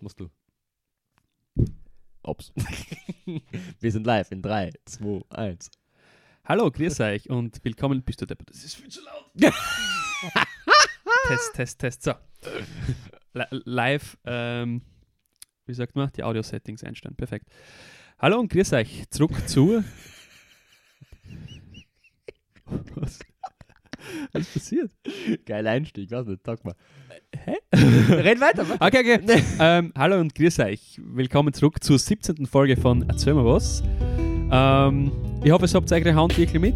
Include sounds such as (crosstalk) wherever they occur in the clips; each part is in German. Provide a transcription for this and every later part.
Jetzt musst du. Ops. (laughs) Wir sind live in 3, 2, 1. Hallo, grüß euch und willkommen. Bist du deppert? Das ist viel zu laut. (laughs) test, Test, Test. So. Li- live, ähm, wie sagt man, die Audio-Settings einstellen. Perfekt. Hallo und grüß euch. Zurück zu. (laughs) Was? Was ist passiert? Geiler Einstieg, weiß nicht, sag mal. Hä? (laughs) Red weiter, Mann. Okay, okay. (laughs) ähm, hallo und grüß euch. Willkommen zurück zur 17. Folge von Erzähl mal was. Ähm, ich hoffe, es habt eure Hand wirklich mit.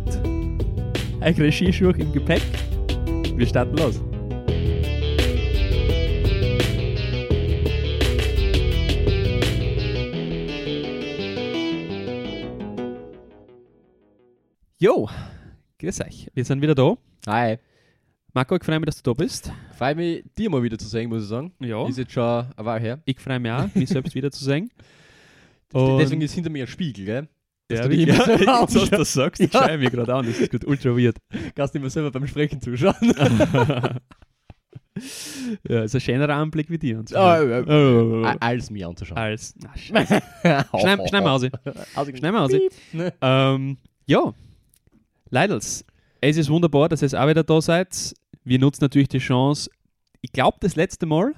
Eure Skischuhe im Gepäck. Wir starten los. Jo, grüß euch. Wir sind wieder da. Hi. Marco, ich freue mich, dass du da bist. Freut mich, dir mal wieder zu sehen, muss ich sagen. Ja. Ist jetzt schon eine Weile her. Ich freue mich auch, mich selbst wiederzusehen. (laughs) Deswegen Und- ist hinter mir ein Spiegel, gell? Dass Ja, ja, immer selber (laughs) jetzt, was du sagst, ich Ja. schaue mich gerade an, das ist gut, ultra weird. (laughs) Kannst du immer selber beim Sprechen zuschauen. ja, ist ein schönerer Anblick wie dir. So. Ah, ja. Oh. Als mir anzuschauen. Als. Na. Schneid, schneid mal aus. Schneid mal aus. Ähm, ja, Leidels, es ist wunderbar, dass ihr auch wieder da seid. Wir nutzen natürlich die Chance, ich glaube das letzte Mal,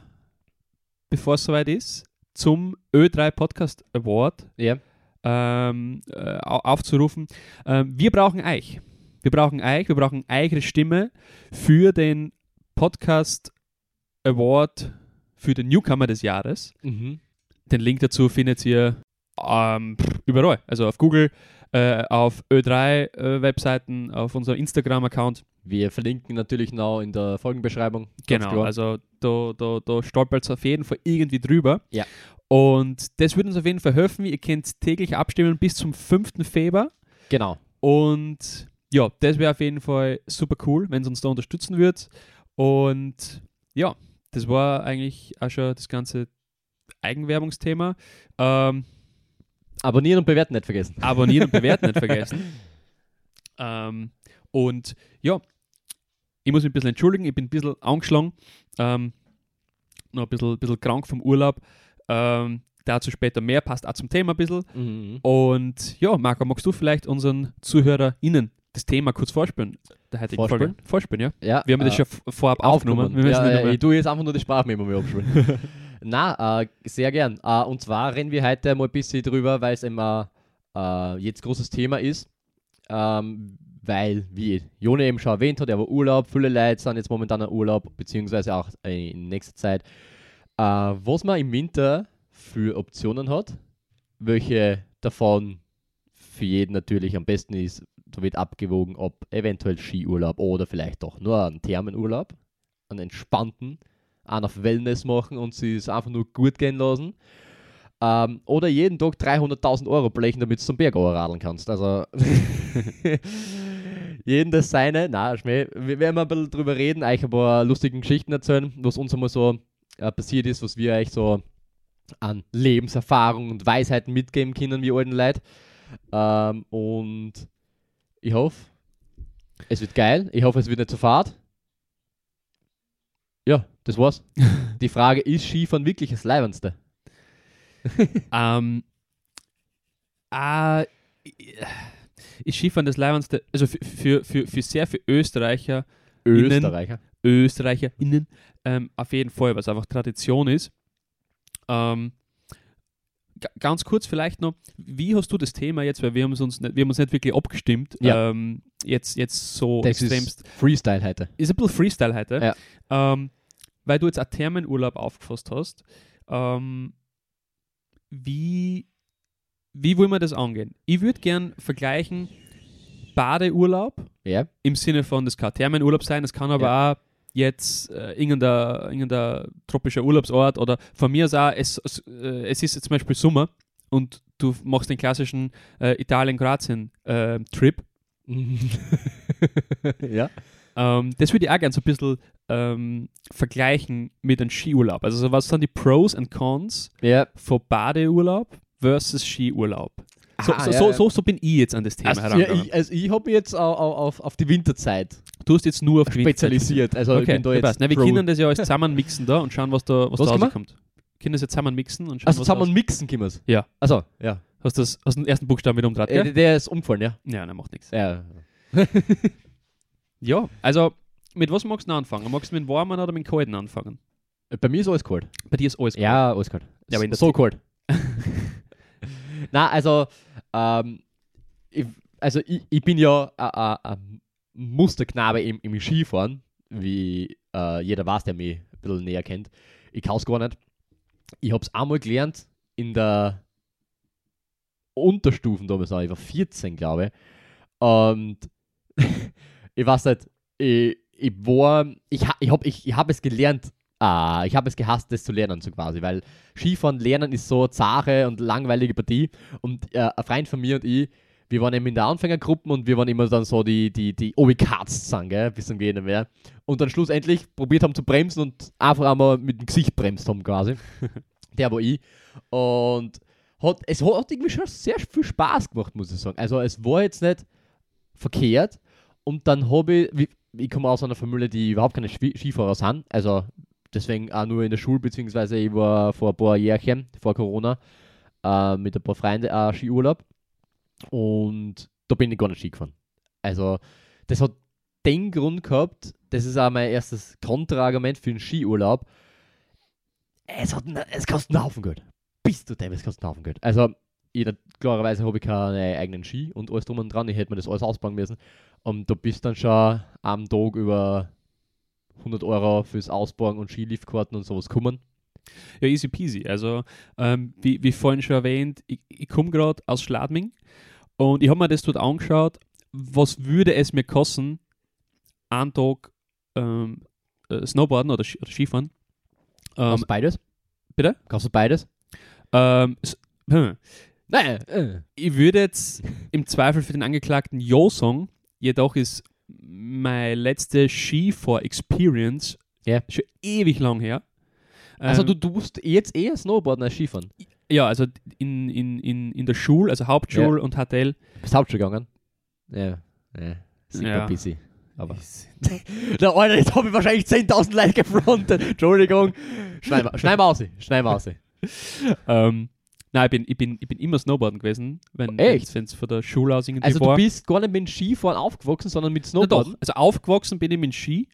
bevor es soweit ist, zum Ö3 Podcast Award Ja. ähm, äh, au- aufzurufen. Ähm, wir brauchen euch. Wir brauchen euch, wir brauchen eure Stimme für den Podcast Award für den Newcomer des Jahres. Mhm. Den Link dazu findet ihr ähm, überall. Also auf Google, äh, auf Ö3-Webseiten, auf unserem Instagram-Account. Wir verlinken natürlich noch in der Folgenbeschreibung. Genau, also da, da, da stolpert es auf jeden Fall irgendwie drüber. Ja. Und das würde uns auf jeden Fall helfen. Ihr könnt täglich abstimmen bis zum 5. Februar. Genau. Und ja, das wäre auf jeden Fall super cool, wenn es uns da unterstützen würde. Und ja, das war eigentlich auch schon das ganze Eigenwerbungsthema. Ähm, Abonnieren und bewerten nicht vergessen. abonnieren und bewerten nicht (laughs) vergessen. Ähm, und ja, ich muss mich ein bisschen entschuldigen, ich bin ein bisschen angeschlagen, ähm, noch ein bisschen, bisschen krank vom Urlaub. Ähm, dazu später mehr, passt auch zum Thema ein bisschen. Mhm. Und ja, Marco, magst du vielleicht unseren ZuhörerInnen das Thema kurz vorspielen? Der heutigen Vorspielen? Folge? Vorspielen, ja. Ja, Wir haben das äh, schon v- vorab aufgenommen. Müssen Ja, äh, ich tue jetzt einfach nur die Sprachmemo abspielen. (laughs) Na, äh, sehr gern. Äh, und zwar reden wir heute mal ein bisschen drüber, weil es immer äh, jetzt großes Thema ist. Ähm, weil, wie Jone eben schon erwähnt hat, er war Urlaub, viele Leute sind jetzt momentan in Urlaub, beziehungsweise auch äh, in nächster Zeit. Äh, was man im Winter für Optionen hat, welche davon für jeden natürlich am besten ist, da wird abgewogen, ob eventuell Skiurlaub oder vielleicht doch nur einen Thermenurlaub, einen entspannten, einen auf Wellness machen und sie es einfach nur gut gehen lassen. Ähm, oder jeden Tag 300.000 Euro blechen, damit du zum Berg radeln kannst. Also, (laughs) jeden das seine. Na, Schmäh. Wir werden mal ein bisschen drüber reden, euch ein paar lustigen Geschichten erzählen, was uns einmal so äh, passiert ist, was wir euch so an Lebenserfahrung und Weisheiten mitgeben können, wie alten Leute. Ähm, und ich hoffe, es wird geil. Ich hoffe, es wird nicht zu fad. Ja, das war's. (laughs) Die Frage ist Skifahren wirklich das Leibendste? (laughs) Ähm, äh, ist Skifahren das Leibendste, also für, für, für, für sehr viele Österreicher, Innen- Österreicher. ÖsterreicherInnen ähm, auf jeden Fall, was einfach Tradition ist. Ähm, ga- ganz kurz vielleicht noch, wie hast du das Thema jetzt, weil wir haben uns nicht, wir haben uns nicht wirklich abgestimmt, Ja. ähm, jetzt, jetzt so Das extremst. ist Freestyle heute. Ist ein bisschen Freestyle heute, Ja. ähm, weil du jetzt einen Thermenurlaub aufgefasst hast. Ähm, wie, wie wollen wir das angehen? Ich würde gern vergleichen Badeurlaub Ja. im Sinne von, das kann Thermenurlaub sein, es kann aber auch jetzt äh, irgendein, irgendein tropischer Urlaubsort oder von mir aus auch, es, es, äh, es ist jetzt zum Beispiel Sommer und du machst den klassischen äh, Italien-Kroatien-Trip. (laughs) ja. Ähm, das würde ich auch gerne so ein bisschen ähm, vergleichen mit einem Skiurlaub. Also so, was sind die Pros und Cons Ja. von Badeurlaub versus Skiurlaub? So, Ah, so, ja, ja. so, so bin ich jetzt an das Thema Also, ja, herangegangen. ich, also ich habe mich jetzt auf, auf, auf die Winterzeit Du hast jetzt nur auf die Winterzeit spezialisiert. Also ich Okay, bin da ja, jetzt. Na, wir können das ja alles zusammen mixen da und schauen, was da, was Was da können wir? rauskommt. können das jetzt zusammen mixen und schauen, Also was zusammen raus- mixen können wir's. Ja. Also, ja. Hast, das, hast den ersten Buchstaben wieder umdreht, Äh, der ist umgefallen, ja. Ja, nein, macht nichts. Ja. (laughs) Ja, also mit was magst du anfangen? Magst du mit dem warmen oder mit dem kalten anfangen? Bei mir ist alles kalt. Bei dir ist alles Ja, alles kalt. Ja, aber so kalt. (laughs) Na, also, ähm, ich, also ich, ich bin ja ein- ein ein Musterknabe im, im Skifahren, wie äh, jeder weiß, der mich ein bisschen näher kennt. Ich kann es gar nicht. Ich habe es einmal gelernt in der Unterstufen damals noch. Ich war 14, glaube ich. Und (laughs) ich weiß nicht, ich, ich war, ich, ich habe ich, ich hab es gelernt, ah, ich habe es gehasst, das zu lernen, so quasi, weil Skifahren lernen ist so zahre und langweilige Partie. Und äh, ein Freund von mir und ich, wir waren eben in der Anfängergruppe und wir waren immer dann so die, die, die Obi-Cards zusammen, gell, bis zum Gehen nicht mehr. Und dann schlussendlich probiert haben zu bremsen und einfach einmal mit dem Gesicht bremst haben quasi. (laughs) Der war ich. Und hat, es hat irgendwie schon sehr viel Spaß gemacht, muss ich sagen. Also es war jetzt nicht verkehrt. Und dann habe ich, ich komme aus einer Familie, die überhaupt keine Skifahrer sind. Also deswegen auch nur in der Schule, beziehungsweise ich war vor ein paar Jährchen, vor Corona, äh, mit ein paar Freunden auch Skiurlaub. Und da bin ich gar nicht Ski gefahren. Also das hat den Grund gehabt, das ist auch mein erstes Kontraargument für einen Skiurlaub. Es, hat, es kostet einen Haufen Geld. Bist du dem, es kostet einen Haufen Geld. Also, ich, klarerweise habe ich keine eigenen Ski und alles drum und dran. Ich hätte mir das alles ausbauen müssen. Und du bist dann schon am Tag über 100 Euro fürs Ausbauen und Skiliftkarten und sowas kommen. Ja, easy peasy. Also, ähm, wie, wie vorhin schon erwähnt, ich, ich komme gerade aus Schladming und ich habe mir das dort angeschaut, was würde es mir kosten, einen Tag ähm, äh, Snowboarden oder, oder Skifahren. Ähm, Kannst du beides? bitte? Kannst du beides? ähm, hm. Nein. Äh. Ich würde jetzt im Zweifel für den Angeklagten Jo sagen, jedoch ist meine letzte Skifahr-Experience Ja. schon ewig lang her. Also Ähm, du tust jetzt eher Snowboarden als Skifahren. Ja, also in, in, in, in der Schule, also Hauptschule und HTL. Bist Hauptschule gegangen? Ja. Ja. Sieht Ja. bisschen. Aber. Na, (laughs) Alter, jetzt habe ich wahrscheinlich 10.000 Leute gefrontet. Entschuldigung. Schneid mal, schneid mal aus. Schneid mal aus. (laughs) Ähm, nein, ich bin, ich, bin, ich bin immer Snowboarden gewesen, wenn es von der Schule aus irgendwie Also du war. bist gar nicht mit dem Skifahren aufgewachsen, sondern mit Snowboarden? doch, also aufgewachsen bin ich mit Ski.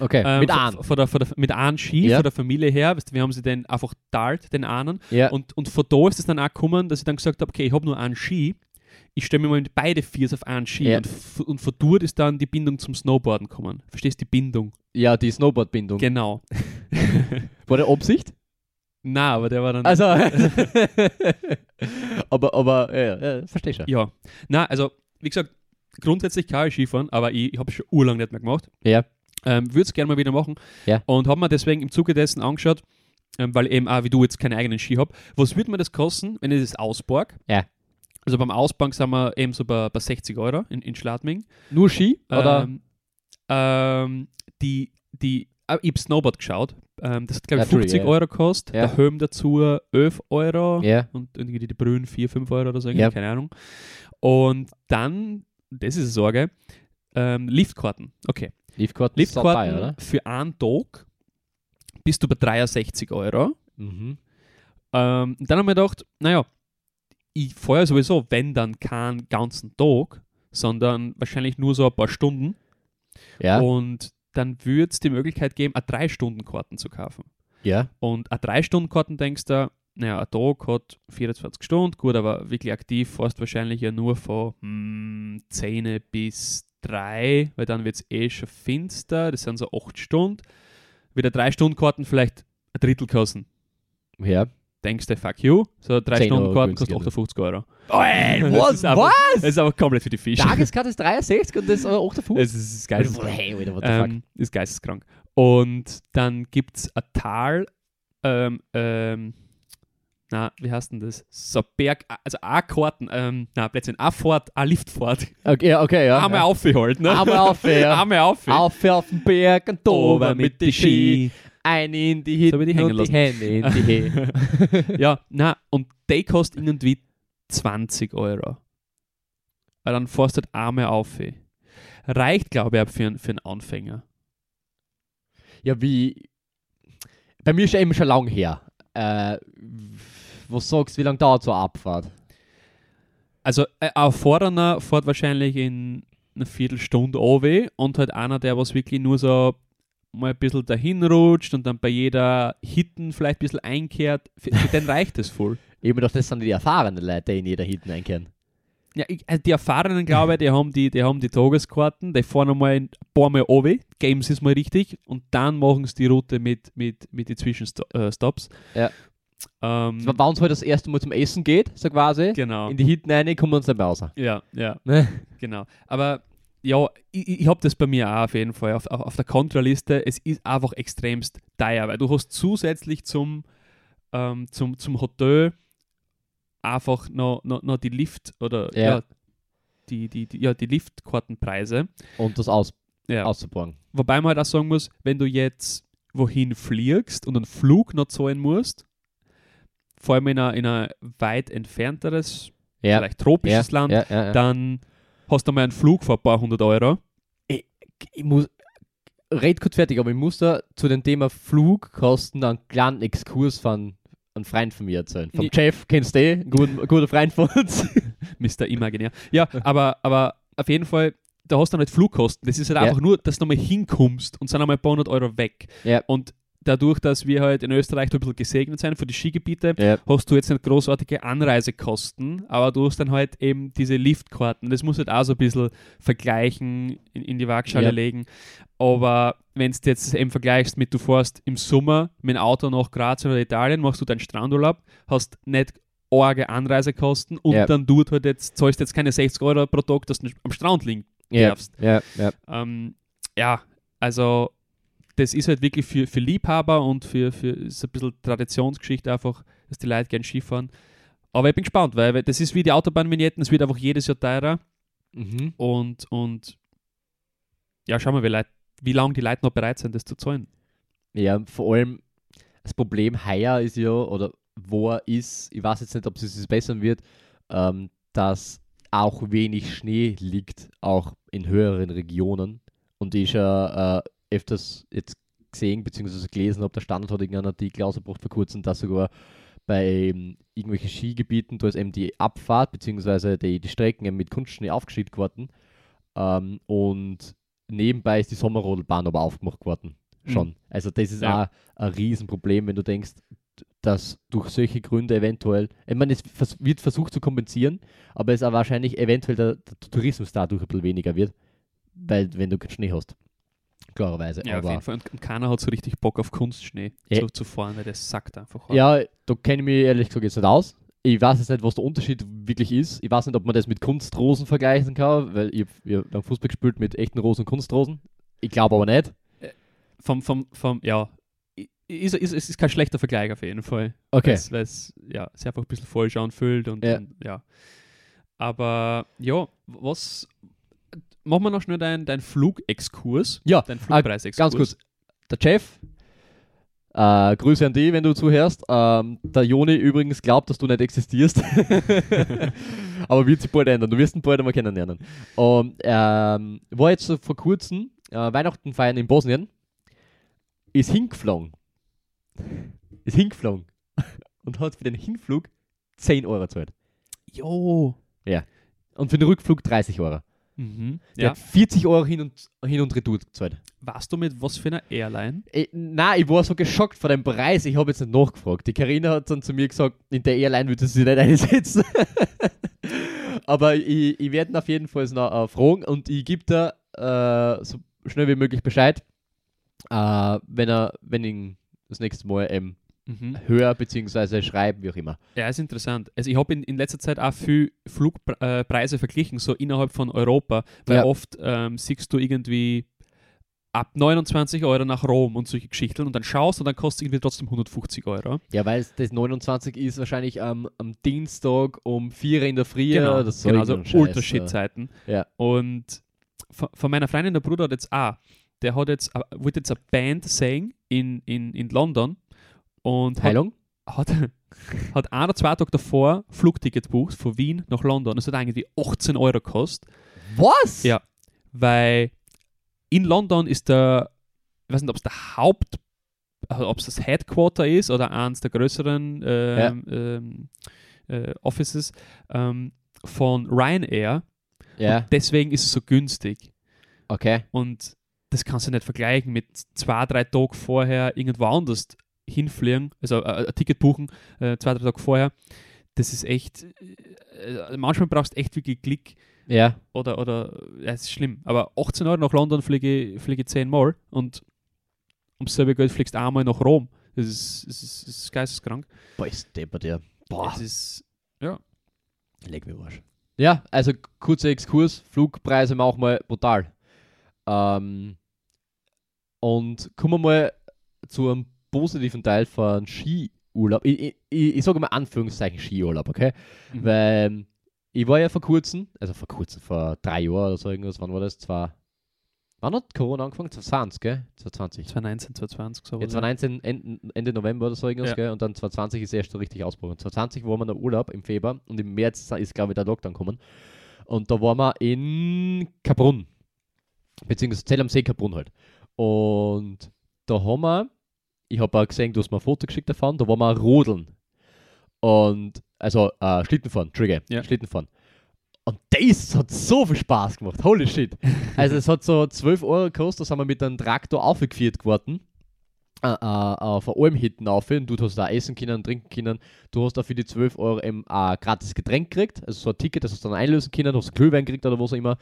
Okay, ähm, mit einem. Von der, von der, mit einem Ski, Ja. von der Familie her. Weißt du, wir haben sie dann einfach teilt, den einen. Ja. Und, und von da ist es dann auch gekommen, dass ich dann gesagt habe, okay, ich habe nur einen Ski. Ich stelle mir mal mit beide Viers auf einen Ski. Ja. Und, und von dort ist dann die Bindung zum Snowboarden gekommen. Verstehst du die Bindung? ja, die Snowboardbindung. Genau. War der Absicht? Na, aber der war dann. Also. (laughs) aber, aber, ja, ja, versteh schon. Ja. Na, also, wie gesagt, grundsätzlich kann ich Skifahren, aber ich, ich habe es schon urlang nicht mehr gemacht. Ja. Ähm, Würde es gerne mal wieder machen. Ja. Und habe mir deswegen im Zuge dessen angeschaut, ähm, weil eben auch wie du jetzt keine eigenen Ski habe. Was würde mir das kosten, wenn ich das ausborg? Ja. Also beim Ausborg sind wir eben so bei, bei 60 Euro in, in Schladming. Nur Ski? Oder? Ähm, ähm, die, die, äh, ich habe Snowboard geschaut. Ähm, das hat, glaube ich, 50 Entschuldige, ja. Euro gekostet. Ja. Der Helm dazu 11 Euro ja. und irgendwie die Brühen 4, 5 Euro oder so, keine Ahnung. Und dann, das ist eine Sorge, ähm, Liftkarten. Okay. Liftkarten Liftkarten sauber, oder? für einen Tag bist du bei 63 Euro. Mhm. Ähm, dann haben wir gedacht, naja, ich fahre sowieso, wenn dann keinen ganzen Tag, sondern wahrscheinlich nur so ein paar Stunden. Ja. Und dann würde es die Möglichkeit geben, eine 3-Stunden-Karten zu kaufen. Ja. Und eine 3-Stunden-Karten denkst du, naja, ein Tag hat 24 Stunden, gut, aber wirklich aktiv fährst wahrscheinlich ja nur von hm, 10 bis 3, weil dann wird es eh schon finster, das sind so 8 Stunden. Wieder 3-Stunden-Karten vielleicht ein Drittel kosten. Ja. Denkst du, fuck you, so 10 Euro 3-Stunden-Karten kostet günstiger. 58 Euro. Ey, (laughs) Das ist einfach- Das ist aber komplett für die Fische. Tageskarte ist 63 und das äh, 58? Es ist geisteskrank. Hey, Alter, what the fuck? Ähm, ist geisteskrank. Und dann gibt es ein Tal, ähm, ähm, na, wie heißt denn das? So Berg, also eine Karten, ähm, na, Fahrt, eine Liftfahrt. Okay, okay, ja. Einmal ja. aufgeholt, ne? Einmal auf, ja. (laughs) Einmal auf. Auf auf den Berg und Oben oben mit die Ski. Eine in die So wie Hitten die hängen und lassen. die Hände in die He. (laughs) ja, na, und die kostet irgendwie 20 Euro. Weil dann fährst du halt einmal auf. Reicht, glaube ich, auch für, einen- für einen Anfänger. Ja, wie. Bei mir ist ja eben schon lang her. Äh, was sagst du, wie lange dauert so eine Abfahrt? Also äh, ein Vorderner fährt wahrscheinlich in einer Viertelstunde OW und halt einer, der was wirklich nur so mal ein bisschen dahin rutscht und dann bei jeder Hitten vielleicht ein bisschen einkehrt, für, für den reicht es voll. (laughs) Eben doch, das sind die erfahrenen Leute, die in jeder hinten einkehren. Ja, ich, also die Erfahrenen, glaube ich, die haben die, die haben die Tageskarten, die fahren einmal ein paar Mal runter, geben sie es mal richtig und dann machen sie die Route mit, mit, mit den Zwischenstops. Ja. Ähm, Wenn uns halt das erste Mal zum Essen geht, so quasi, genau. in die hinten rein, kommen wir uns mehr raus. Ja, ja, Ne? genau. Aber ja, ich, ich habe das bei mir auch auf jeden Fall auf, auf, auf der Kontraliste. Es ist einfach extremst teuer, weil du hast zusätzlich zum, ähm, zum, zum Hotel einfach noch, noch, noch die Lift oder Ja. ja. die, die, die, ja, die Liftkartenpreise. Und das aus, Ja. auszubauen. Wobei man halt auch sagen muss, wenn du jetzt wohin fliegst und einen Flug noch zahlen musst, vor allem in ein, in ein weit entfernteres, Ja. vielleicht tropisches Land, dann hast du mal einen Flug für ein paar hundert Euro. ich muss, red kurz fertig, aber ich muss da zu dem Thema Flugkosten einen kleinen Exkurs von einem Freund von mir erzählen. Vom. Jeff, kennst du eh, ein guter, Freund von uns. (laughs) Mr. Imaginär. Ja, aber, aber auf jeden Fall, da hast du nicht Flugkosten. Das ist halt Ja. einfach nur, dass du nochmal hinkommst und sind einmal ein paar hundert Euro weg. Ja. Und dadurch, dass wir halt in Österreich ein bisschen gesegnet sind für die Skigebiete, ja. hast du jetzt nicht großartige Anreisekosten, aber du hast dann halt eben diese Liftkarten. Das musst du halt auch so ein bisschen vergleichen, in, in die Waagschale Ja. legen. Aber wenn du jetzt eben vergleichst mit, du fährst im Sommer mit dem Auto nach Graz oder Italien, machst du deinen Strandurlaub, hast nicht arge Anreisekosten und Ja. dann tut halt jetzt, zahlst jetzt keine 60 Euro pro Tag, dass du am Strand liegen darfst. Ähm, ja, also das ist halt wirklich für, für Liebhaber und für, für ist ein bisschen Traditionsgeschichte einfach, dass die Leute gerne Skifahren. Aber ich bin gespannt, weil, weil das ist wie die Autobahnvignetten, es wird einfach jedes Jahr teurer Mhm. und, und ja, schauen wir, wie, Leute, wie lange die Leute noch bereit sind, das zu zahlen. Ja, vor allem das Problem heuer ist ja, oder wo er ist, ich weiß jetzt nicht, ob es sich bessern wird, ähm, dass auch wenig Schnee liegt, auch in höheren Regionen. Und ich ja äh, öfters jetzt gesehen bzw. gelesen habe, der Standard hat irgendeinen Artikel ausgebracht vor kurzem, dass sogar bei ähm, irgendwelchen Skigebieten, da ist eben die Abfahrt bzw. Die, die Strecken eben mit Kunstschnee aufgeschnitten geworden. Ähm, und nebenbei ist die Sommerrodelbahn aber aufgemacht worden. Schon. Also das ist Ja. auch ein Riesenproblem, wenn du denkst, dass durch solche Gründe eventuell, ich meine, es wird versucht zu kompensieren, aber es auch wahrscheinlich eventuell der, der Tourismus dadurch ein bisschen weniger wird, weil wenn du keinen Schnee hast. Klarerweise. Ja, auf jeden Fall. Und, und keiner hat so richtig Bock auf Kunstschnee Ja. zu, zu fahren, weil das sackt einfach. ja, da kenne ich mich ehrlich gesagt jetzt nicht aus. Ich weiß jetzt nicht, was der Unterschied wirklich ist. Ich weiß nicht, ob man das mit Kunstrosen vergleichen kann, weil ich, ich habe Fußball gespielt mit echten Rosen und Kunstrosen. Ich glaube aber nicht. Vom, vom, vom, ja, ist, ist, ist, ist kein schlechter Vergleich auf jeden Fall. Okay. Weil es ja, sich einfach ein bisschen falsch anfühlt und Ja. und ja. Aber ja, was machen wir noch schnell deinen dein Flugexkurs? Ja, Dein ah, Flugpreisexkurs. Ganz kurz. Der Chef, äh, Grüße an dich, wenn du zuhörst. Ähm, der Joni übrigens glaubt, dass du nicht existierst. (laughs) Aber wird sich bald ändern. Du wirst ihn bald einmal kennenlernen. Und ähm, war jetzt vor kurzem äh, Weihnachten feiern in Bosnien. Ist hingeflogen. Ist hingeflogen. Und hat für den Hinflug 10 Euro gezahlt. Jo. Und für den Rückflug 30 Euro. Mhm. Der Ja. hat 40 Euro hin und, hin und retour gezahlt. Warst du mit was für einer Airline? Ich, nein, ich war so geschockt von dem Preis, ich habe jetzt nicht nachgefragt. Die Karina hat dann zu mir gesagt, in der Airline würde sie sich nicht (laughs) einsetzen. Aber ich, ich werde ihn auf jeden Fall noch äh, fragen und ich gebe da äh, so schnell wie möglich Bescheid, äh, wenn er, wenn ich das nächste Mal ähm, Mhm. höre bzw. schreibe, wie auch immer. Ja, ist interessant. Also ich habe in, in letzter Zeit auch viel Flugpreise verglichen, so innerhalb von Europa, weil Ja. oft ähm, siehst du irgendwie ab 29 Euro nach Rom und solche Geschichten und dann schaust und dann kostet es irgendwie trotzdem 150 Euro. Ja, weil das 29 ist wahrscheinlich am am Dienstag um 4 Uhr in der Früh. genau, oder so genau also Scheiß, Ultraschit-Zeiten. Ja. Und von, von meiner Freundin, der Bruder hat jetzt auch, der hat jetzt, äh, wollte jetzt eine Band singen in, in, in London und äh, hat, Heilung? hat, (laughs) hat ein oder zwei Tage davor Flugticket gebucht von Wien nach London. Das hat irgendwie 18 Euro gekostet, Was? Ja. weil in London ist der, ich weiß nicht, ob es der Haupt, ob es das Headquarter ist oder eines der größeren ähm, ähm, äh, Offices ähm, von Ryanair. Ja, Und deswegen ist es so günstig. okay. Und das kannst du nicht vergleichen mit zwei, drei Tagen vorher irgendwo anders hinfliegen, also äh, ein Ticket buchen, äh, zwei, drei Tage vorher. Das ist echt, äh, manchmal brauchst du echt wirklich Klick Ja, oder, oder ja, es ist schlimm. Aber 18 Euro nach London fliege, fliege ich 10 Mal und ums selbe Geld fliegst du einmal nach Rom. Das ist, das ist, das ist geisteskrank. boah, ist deppert der. Boah, Es ist, leg mir Arsch. Ja, also kurzer Exkurs, Flugpreise machen mal brutal. Ähm, und kommen wir mal zu einem positiven Teil von Skiurlaub. Ich, ich, ich, ich sage mal Anführungszeichen Skiurlaub, okay? Mhm. Weil ich war ja vor kurzem, also vor kurzem, vor drei Jahren oder so irgendwas, wann war das? Zwar, wann hat Corona angefangen? 2020, gell? 2020. 2019, 2020, so Ja, 2019 Ende, Ende November oder so irgendwas, Ja. gell? Und dann 2020 ist erst so richtig ausgebrochen. 2020 waren wir noch Urlaub im Februar und im März ist, glaube ich, der Lockdown gekommen. Und da waren wir in Kaprun. Beziehungsweise Zell am See Kaprun halt. Und da haben wir, ich habe auch gesehen, du hast mir ein Foto geschickt davon, da waren wir rodeln. Und, also, äh, Schlittenfahren, Trigger, Ja. Schlittenfahren. Und das hat so viel Spaß gemacht, holy shit. (laughs) Also es hat so 12 Euro gekostet, da sind wir mit einem Traktor aufgeführt geworden. Äh, äh, auf Alm hinten auf und du hast da essen können, trinken können. Du hast da für die 12 Euro eben ein gratis Getränk gekriegt, also so ein Ticket, das hast du dann einlösen können, hast Glühwein gekriegt oder was auch immer.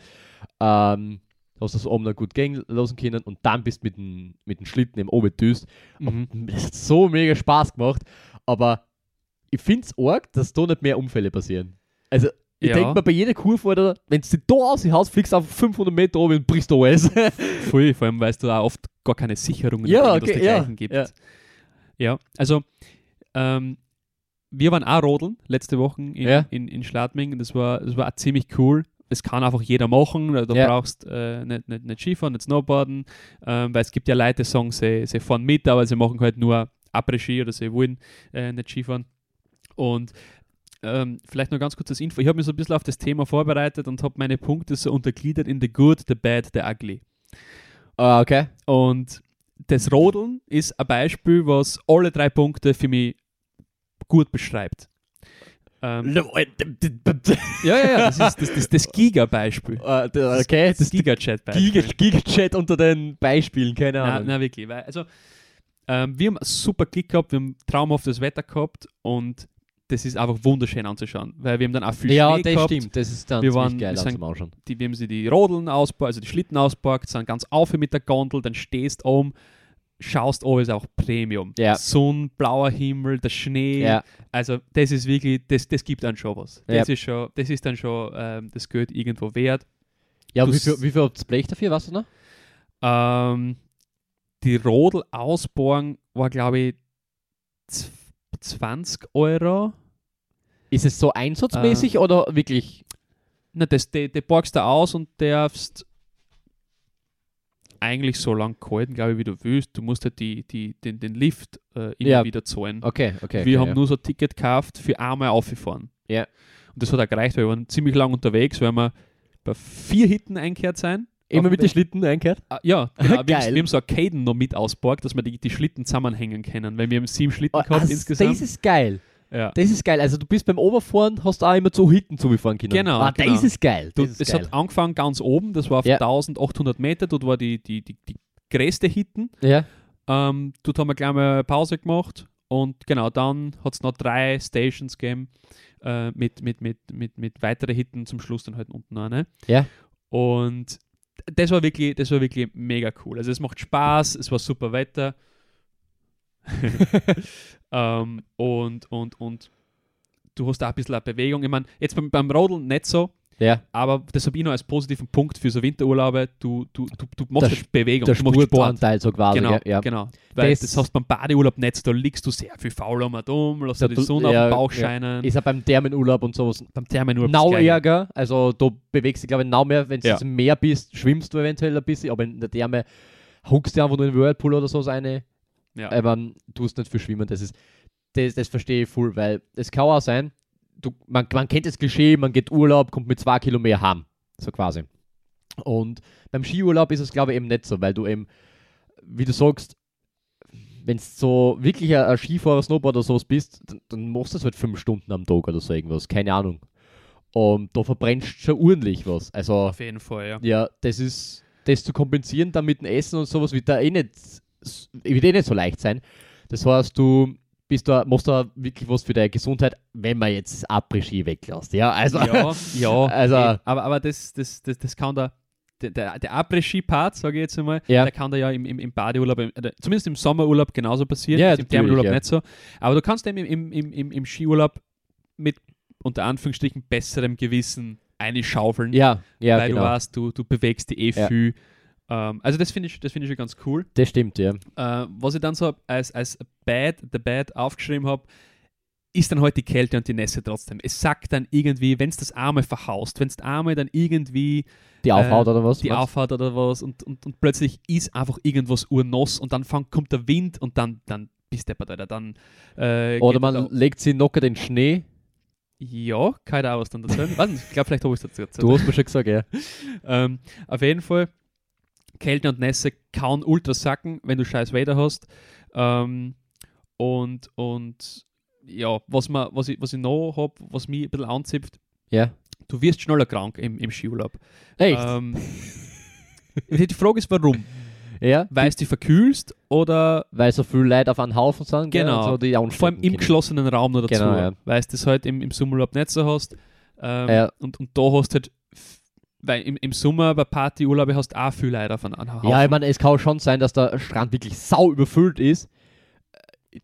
Ähm, hast das oben noch gut gehen lassen können und dann bist du mit dem, mit dem Schlitten im oben düst. Mhm. Das hat (laughs) so mega Spaß gemacht, aber ich finde es arg, dass da nicht mehr Unfälle passieren. Also, ich Ja. denke mir bei jeder Kurve, Alter, wenn du da aus dem Haus fliegst, auf 500 Meter oben und brichst du alles. (laughs) Voll, vor allem, weil es da oft gar keine Sicherungen Ja, oder okay, dergleichen ja, gibt. ja. Ja, also ähm, wir waren auch rodeln letzte Woche in, Ja. in, in Schladming. Das war, das war auch ziemlich cool. Das kann einfach jeder machen. Da Ja. brauchst äh, nicht, nicht, nicht Skifahren, nicht Snowboarden, ähm, weil es gibt ja Leute, die sagen, sie, sie fahren mit, aber sie machen halt nur Après-Ski oder sie wollen äh, nicht Skifahren. Und ähm, vielleicht noch ganz kurz das Info. Ich habe mich so ein bisschen auf das Thema vorbereitet und habe meine Punkte so untergliedert in the good, the bad, the ugly. Ah, okay. Und das Rodeln ist ein Beispiel, was alle drei Punkte für mich gut beschreibt. Ähm, (laughs) ja, ja, ja, das ist das, das, das Giga-Beispiel. Der- okay, Das das Giga-Chat-Beispiel. Giga, Giga-Chat unter den Beispielen, keine Ahnung. na, wirklich. Weil, also, ähm, wir haben einen super Klick gehabt, wir haben traumhaftes Wetter gehabt und das ist einfach wunderschön anzuschauen, weil wir haben dann auch viel ja, Schnee das gehabt. stimmt, das ist dann Wir waren- geil wir sind- Ausschauen. die, wir haben sie die Rodeln ausgebaut, also die Schlitten ausgebaut, sind ganz auf mit der Gondel, dann stehst oben, schaust ist auch Premium. Ja. Sonn, blauer Himmel, der Schnee, Ja, also das ist wirklich, das, das gibt dann schon was. Ja. Das, ist schon, das ist dann schon ähm, das Geld irgendwo wert. ja wie viel, wie viel habt ihr Blech dafür, weißt du noch? Ähm, die Rodel ausbauen war, glaube ich, z- 20 Euro. Ist es so einsatzmäßig oder wirklich? Na, das, die, die borgst du aus und darfst eigentlich so lang halten, glaube ich, wie du willst. Du musst halt die, die, den, den Lift äh, immer Ja. wieder zahlen. Okay, okay. wir okay, haben ja. nur so ein Ticket gekauft für einmal aufgefahren. Ja. Und das hat auch gereicht, weil wir waren ziemlich lang unterwegs, weil wir bei vier Hitten einkehrt sein. Immer mit den Schlitten einkehrt? Ah, ja, genau. (laughs) wir, haben, so Arcaden noch mit ausgeborgt, dass wir die, die Schlitten zusammenhängen können, weil wir haben sieben Schlitten Oh, gehabt das, insgesamt. das ist geil. Ja. Das ist geil. Also du bist beim Oberfahren, hast auch immer zu Hitten zugefahren können. Genau, Ah, genau. Das ist geil. Du, Das ist es geil. hat angefangen ganz oben, das war auf Ja. 1800 Meter, dort war die, die, die, die größte Hitten. ja. Ähm, dort haben wir gleich mal Pause gemacht und genau dann hat es noch drei Stations gegeben äh, mit, mit, mit, mit, mit weiteren Hitten zum Schluss dann halt unten noch. Ne? Ja. Und das war wirklich, das war wirklich mega cool. Also es macht Spaß, es war super Wetter. (laughs) ähm, und, und, und du hast auch ein bisschen eine Bewegung. Ich meine, jetzt beim, beim Rodeln nicht so, Ja. aber das habe ich noch als positiven Punkt für so Winterurlaube. Du, du, du, du machst Der Bewegung, Der du machst Sport. Sportanteil so quasi. Genau, ja. genau. Weil das, Das- hast du beim Badeurlaub nicht, da liegst du sehr viel faul um und um, lässt dir die Sonne ja, auf den Bauch ja. scheinen. Ist ja beim Thermenurlaub und sowas. beim Thermenurlaub Nau ärger, also du bewegst dich, glaube ich, nau mehr, wenn du Ja. im Meer bist, schwimmst du eventuell ein bisschen, aber in der Therme huckst du einfach nur in den Whirlpool oder so eine, Ja. aber du tust nicht für Schwimmen, das ist, das, das verstehe ich voll, weil es kann auch sein, du, man, man kennt das Klischee, man geht Urlaub, kommt mit zwei Kilo mehr heim, so quasi. Und beim Skiurlaub ist es, glaube ich, eben nicht so, weil du eben, wie du sagst, wenn du so wirklich ein, ein Skifahrer, Snowboarder oder sowas bist, dann, dann machst du das halt fünf Stunden am Tag oder so irgendwas, keine Ahnung. Und da verbrennst du schon ordentlich was. Also, Auf jeden Fall, ja. ja, das ist, das zu kompensieren dann mit dem Essen und sowas wird da eh nicht, wird eh nicht so leicht sein. Das heißt, du bist da, machst da wirklich was für deine Gesundheit, wenn man jetzt das Après-Ski weglässt. Ja, also, Ja, ja. (laughs) Also- eh, aber, aber das, das, das, das kann da. Der, der, Après-Ski-Part, sage ich jetzt einmal, Ja. der kann da ja im, im, im Badeurlaub, im, äh, zumindest im Sommerurlaub genauso passieren, Ja, ist im Thermalurlaub ja. nicht so. Aber du kannst eben im, im, im, im Skiurlaub mit unter Anführungsstrichen besserem Gewissen einschaufeln, ja, ja, weil genau. du weißt, du, du bewegst die eh Ja. Ähm, also das finde ich, das finde ich schon ganz cool. Das stimmt, ja. Äh, was ich dann so als, als Bad, the Bad aufgeschrieben habe, ist dann halt die Kälte und die Nässe trotzdem. Es sagt dann irgendwie, wenn es das Arme verhaust, wenn es Arme dann irgendwie Die Aufhaut oder was? die du? aufhaut oder was und, und, und plötzlich ist einfach irgendwas urnass und dann fang, kommt der Wind und dann, dann bist du Alter. Dann, äh, Oder man legt sie noch in den Schnee. Ja, keine Ahnung, was dann dazu. Ich glaube, vielleicht habe ich es dazu erzählt. Du hast mir schon gesagt, ja. (laughs) Ähm, auf jeden Fall, Kälte und Nässe kann ultra sacken, wenn du scheiß Wetter hast. Ähm, und, und ja, was, man, was, ich, was ich noch habe, was mich ein bisschen anzipft, Ja. du wirst schneller krank im, im Skiurlaub. Echt? Ähm, die Frage ist, warum? (laughs) ja. Weil du dich verkühlst oder Weil so viele Leute auf einen Haufen sind. Genau. und So die vor allem im können. geschlossenen Raum noch dazu, Genau, ja. weil du das halt im, im Sommerurlaub nicht so hast. Ähm, Ja. und, und da hast du halt, weil im, im Sommer bei Partyurlaube hast du auch viel Leute einen Haufen. Ja, ich meine, es kann schon sein, dass der Strand wirklich sau überfüllt ist.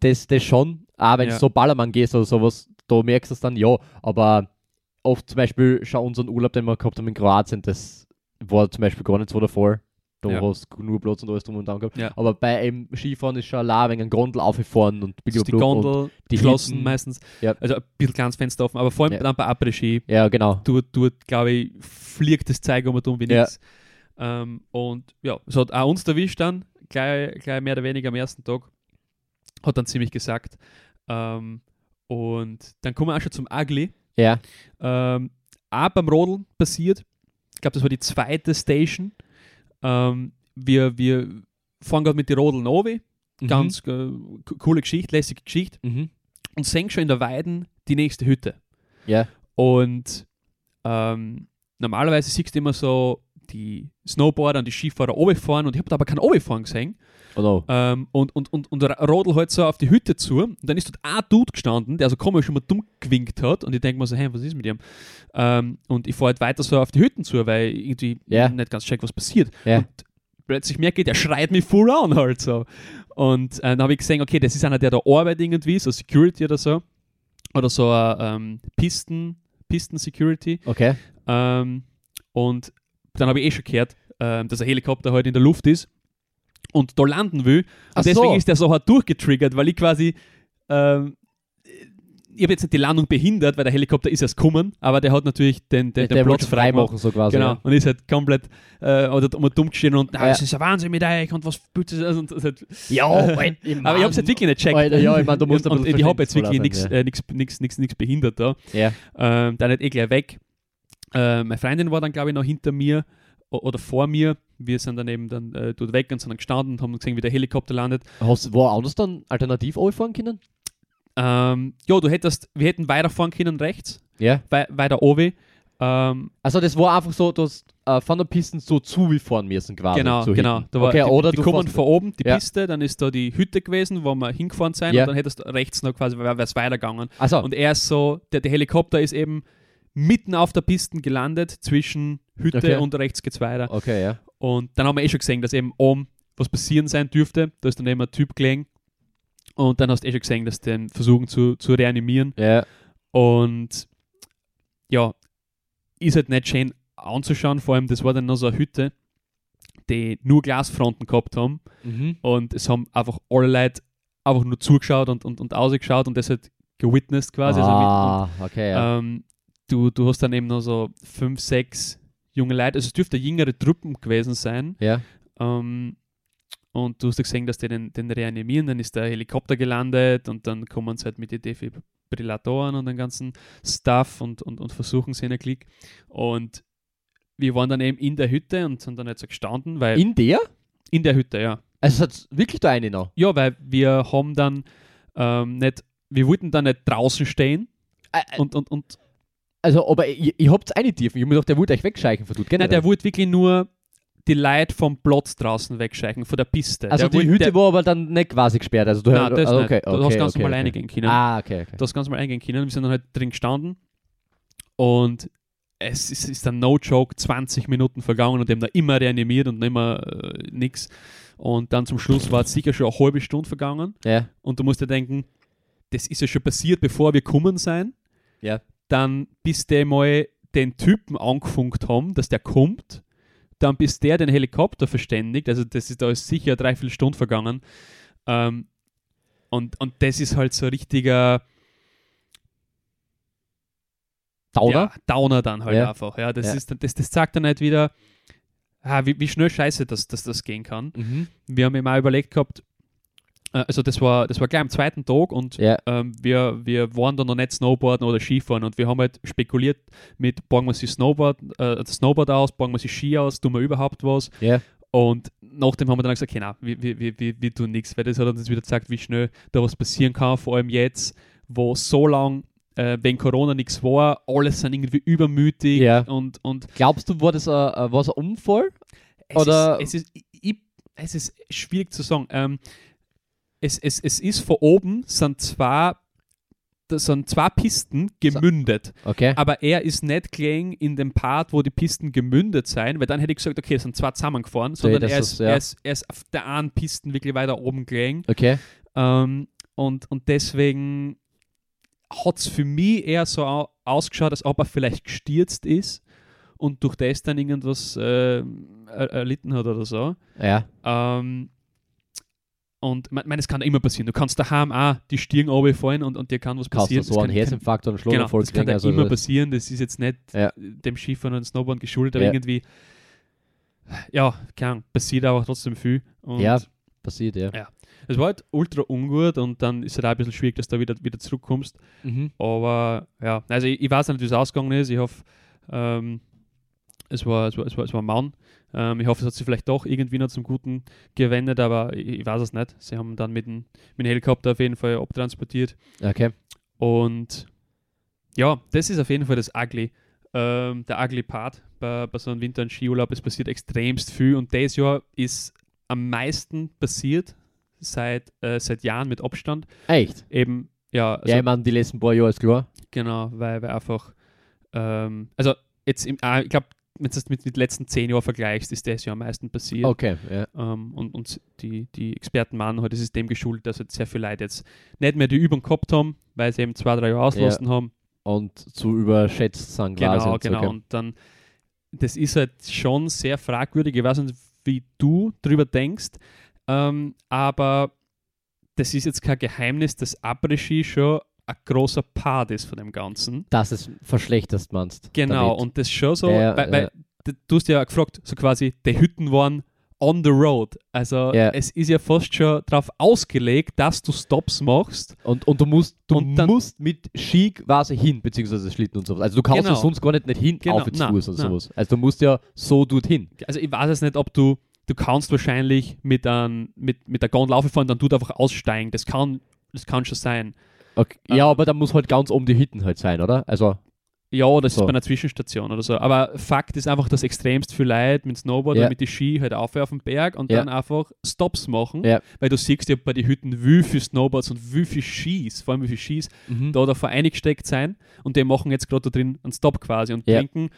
Das, das schon. Aber wenn du Ja. so Ballermann gehst oder sowas, da merkst du es dann, ja. Aber oft zum Beispiel, schau unseren Urlaub, den wir gehabt haben in Kroatien, das war zum Beispiel gar nicht so der Fall. Da Ja. hast du nur Platz und alles drum und dran gehabt. Ja. Aber bei einem Skifahren ist schon allein wegen einem Gondel aufgefahren und Das ist die Gondel die geschlossen Hütten. meistens. Ja. Also ein bisschen kleines Fenster offen, aber vor allem Ja. dann bei Après-Ski, Ja, genau. dort, dort glaube ich, fliegt das Zeug um und um wie nichts. Ähm, und ja, es hat auch uns erwischt dann, gleich, gleich mehr oder weniger am ersten Tag. Hat dann ziemlich gesagt. Ähm, und dann kommen wir auch schon zum Ugly. Ja. Ähm, auch beim Rodeln passiert. Ich glaube, das war die zweite Station. Ähm, wir, wir fahren gerade mit den Rodeln runter. Ganz äh, co- coole Geschichte, lässige Geschichte. Mhm. Und sehen schon in der Weiden die nächste Hütte. Ja. Und ähm, normalerweise siehst du immer so die Snowboarder und die Skifahrer runterfahren und ich habe da aber kein runterfahren gesehen. Oh no. Ähm, und, und, und, und rodel halt so auf die Hütte zu. Und dann ist dort ein Dude gestanden, der so komisch schon mal dumm gewinkt hat. Und ich denke mir so, hey, was ist mit ihm? Ähm, und ich fahre halt weiter so auf die Hütten zu, weil ich irgendwie Ja. nicht ganz check, was passiert. Ja. Und plötzlich merke ich, der schreit mich full an halt so. Und äh, dann habe ich gesehen, okay, das ist einer, der da arbeitet irgendwie, so Security oder so. Oder so ein ähm, Pisten, Pisten-Security. Okay. Ähm, und dann habe ich eh schon gehört, ähm, dass ein Helikopter halt in der Luft ist und da landen will. Und Ach deswegen so. ist der so hart durchgetriggert, weil ich quasi, ähm, ich habe jetzt nicht die Landung behindert, weil der Helikopter ist erst gekommen, aber der hat natürlich den, den, der den Platz es frei machen, so quasi. Genau, Ja. und ist halt komplett äh, oder um dumm gestehen und ah, Ja. es ist ein Wahnsinn mit euch und was bitte das und halt, Ja, (laughs) aber Mann, ich habe es halt wirklich nicht. Alter, ja, ich meine, du musst und, und ich habe jetzt wirklich nichts äh, nix, nix, nix, nix behindert da. Ja. Ähm, dann nicht eh gleich weg. Äh, meine Freundin war dann, glaube ich, noch hinter mir oder vor mir. Wir sind dann eben dann äh, dort weg und sind dann gestanden und haben gesehen, wie der Helikopter landet. Hast du wo anders dann alternativ fahren können? Ähm, ja, du hättest, wir hätten weiterfahren können rechts, Ja. wei weiter oben. Ähm, Also das war einfach so, du hast äh, von der Piste so zu wie fahren müssen quasi. genau, zu genau. Da war okay, die, oder die du kommen von oben, die Ja. Piste, dann ist da die Hütte gewesen, wo wir hingefahren sind Ja. und dann hättest du rechts noch quasi, wäre es weitergegangen. Also, Und er ist so, der, der Helikopter ist eben mitten auf der Piste gelandet, zwischen Hütte Okay. und rechts geht's weiter. okay, ja. Und dann haben wir eh schon gesehen, dass eben oben was passieren sein dürfte. Da ist dann eben ein Typ gelegen. Und dann hast du eh schon gesehen, dass den versuchen zu, zu reanimieren. Ja, Und ja, ist halt nicht schön anzuschauen. Vor allem, das war dann noch so eine Hütte, die nur Glasfronten gehabt haben. mhm. Und es haben einfach alle Leute einfach nur zugeschaut und, und, und ausgeschaut und das halt gewitnessed quasi. Also mit, ah, okay, ja. ähm, du, du hast dann eben noch so fünf, sechs junge Leute, also es dürfte jüngere Truppen gewesen sein. ja. Ähm, und du hast ja gesehen, dass die den, den reanimieren, dann ist der Helikopter gelandet und dann kommen sie halt mit den Defibrillatoren und den ganzen Stuff und, und, und versuchen sie einen Klick. Und wir waren dann eben in der Hütte und sind dann halt so gestanden, weil In der? in der Hütte, ja. Also es hat wirklich da eine noch. Ja, weil wir haben dann ähm, nicht, wir wollten dann nicht draußen stehen Ä- ä- und, und, und Also, aber ihr, ihr habt eine dürfen. Ich hab mir gedacht, der wollte euch wegscheichen von dort. nein, der wollte wirklich nur die Leute vom Platz draußen wegscheichen, von der Piste. also der die Hütte der, war aber dann nicht quasi gesperrt. Also du Nein, das also, nicht. Du hast ganz normal okay. reingehen können. Ah, okay, okay. Du hast ganz normal eingehen können. Wir sind dann halt drin gestanden und es ist, ist dann no joke 20 Minuten vergangen und die haben da immer reanimiert und immer äh, nix. Und dann zum Schluss war es sicher schon eine halbe Stunde vergangen Ja, und du musst dir denken, das ist ja schon passiert, bevor wir kommen sein. ja. Dann bis die mal den Typen angefunkt haben, dass der kommt. Dann bis der den Helikopter verständigt. Also das ist da ist sicher drei, vier Stunden vergangen. Ähm, und, und das ist halt so ein richtiger Downer? Ja, Downer dann halt Ja. einfach. Ja, das, Ja. Ist, das, das zeigt dann halt wieder, ah, wie, wie schnell scheiße dass, dass das gehen kann. Mhm. Wir haben immer überlegt gehabt, also das war, das war gleich am zweiten Tag und Ja, ähm, wir, wir waren da noch nicht Snowboarden oder Skifahren und wir haben halt spekuliert mit, bauen wir sich Snowboard, äh, das Snowboard aus, bauen wir sich Ski aus, tun wir überhaupt was ja. und nachdem haben wir dann gesagt, okay, na, wir, wir, wir, wir, tun nichts, weil das hat uns wieder gezeigt, wie schnell da was passieren kann, vor allem jetzt, wo so lang äh, wegen Corona nichts war, alle sind irgendwie übermütig Ja. und, und Glaubst du, war das ein, äh, war's ein Unfall? es, Oder- ist, es, ist, ich, es ist schwierig zu sagen. Ähm, es, es, es ist von oben, sind zwei, das sind zwei Pisten gemündet. Okay. Aber er ist nicht gelegen in dem Part, wo die Pisten gemündet sein, weil dann hätte ich gesagt, okay, es sind zwei zusammengefahren, sondern das er, ist- ist, ja. er, ist, er ist auf der einen Pisten wirklich weiter oben gelegen. Okay. Ähm, und, und deswegen hat es für mich eher so au- ausgeschaut, als ob er vielleicht gestürzt ist und durch das dann irgendwas äh, er, erlitten hat oder so. Ja. Ähm, und ich meine, es kann immer passieren. Du kannst daheim auch die Stirn runterfallen und, und dir kann was Kannst passieren. du Das so einen kann- Herzinfarkt oder einen Genau, das kann ja Also immer passieren. Das ist jetzt nicht Ja. dem Skifahren und Snowboarden geschuldet, aber Ja. irgendwie, ja, Ahnung, passiert aber trotzdem viel. Und Ja. passiert, ja. Es war halt ultra ungut und dann ist es halt auch ein bisschen schwierig, dass du wieder, wieder zurückkommst. Mhm. Aber ja, also ich, ich weiß nicht, wie es ausgegangen ist. Ich hoffe, ähm, es, war, es, war, es, war, es war ein Mann. Ähm, ich hoffe, es hat sich vielleicht doch irgendwie noch zum Guten gewendet, aber ich, ich weiß es nicht. Sie haben dann mit dem, mit dem Helikopter auf jeden Fall abtransportiert. Okay. Und ja, das ist auf jeden Fall das Ugly. Ähm, der Ugly Part bei, bei so einem Winter- und Skiurlaub. Es passiert extremst viel und dieses Jahr ist am meisten passiert seit, äh, seit Jahren mit Abstand. Echt? Eben, ja, also, ja, ich meine, die letzten paar Jahre ist klar. genau, weil, weil einfach, ähm, also jetzt, im, ah, ich glaube, wenn du das mit den letzten zehn Jahren vergleichst, ist das ja am meisten passiert. Okay, ja. Ähm, und und die, die Experten meinen halt, es ist dem geschuldet, dass jetzt sehr viele Leute jetzt nicht mehr die Übung gehabt haben, weil sie eben zwei, drei Jahre ausgelassen haben. Und zu überschätzt sind quasi. Genau, und so, genau. okay. Und dann, das ist halt schon sehr fragwürdig. Ich weiß nicht, wie du drüber denkst, ähm, aber das ist jetzt kein Geheimnis, dass Après-Ski schon ein großer Part ist von dem Ganzen. Dass es verschlechterst meinst. Genau, damit. und das schon so, Ja, weil, ja. weil d- du hast ja gefragt, so quasi, die Hütten waren on the road. Also Ja. es ist ja fast schon darauf ausgelegt, dass du Stops machst. Und, und du musst, du Und musst mit Ski quasi hin, beziehungsweise Schlitten und sowas. Also du kannst Genau. ja sonst gar nicht, nicht hin Genau, auf Fuß und nein. sowas. Also du musst ja so dorthin. Also ich weiß jetzt nicht, ob du, du kannst wahrscheinlich mit, ein, mit, mit der Gondel auffahren, dann tut einfach aussteigen. Das kann, das kann schon sein. Okay. Ähm. Ja, aber da muss halt ganz oben die Hütten halt sein, oder? Also, Ja, das So. ist bei einer Zwischenstation oder so. Aber Fakt ist einfach, dass extremst viele Leute mit Snowboard Ja. oder mit den Ski halt auf auf den Berg und Ja. dann einfach Stops machen. Ja. Weil du siehst ja bei den Hütten, wie viele Snowboards und wie viele Skis, vor allem wie viele Skis, mhm. da da vereingesteckt sein und die machen jetzt gerade da drin einen Stop quasi und trinken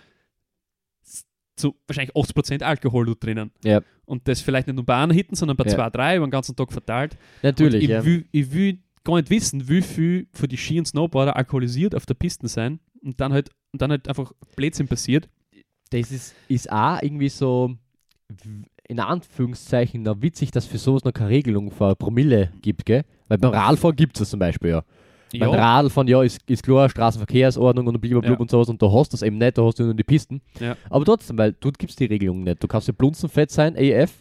zu wahrscheinlich 80% Alkohol da drinnen. Ja. Und das vielleicht nicht nur bei einer Hitten, sondern bei Ja. zwei, drei über den ganzen Tag verteilt. natürlich, und ich, ja. will, ich will gar nicht wissen, wie viel von die Ski- und Snowboarder alkoholisiert auf der Piste sein und dann halt, und dann halt einfach Blödsinn passiert. Das ist, ist auch irgendwie so, in Anführungszeichen, na, witzig, dass für sowas noch keine Regelung für Promille gibt, gell? Weil beim Radfahren gibt es das zum Beispiel, ja. Beim Radfahren, ja, ist, ist klar, Straßenverkehrsordnung und blablabla Ja. und sowas und da hast du das eben nicht, da hast du nur die Pisten. Ja. Aber trotzdem, weil dort gibt es die Regelung nicht. Du kannst ja blunzenfett sein, AF,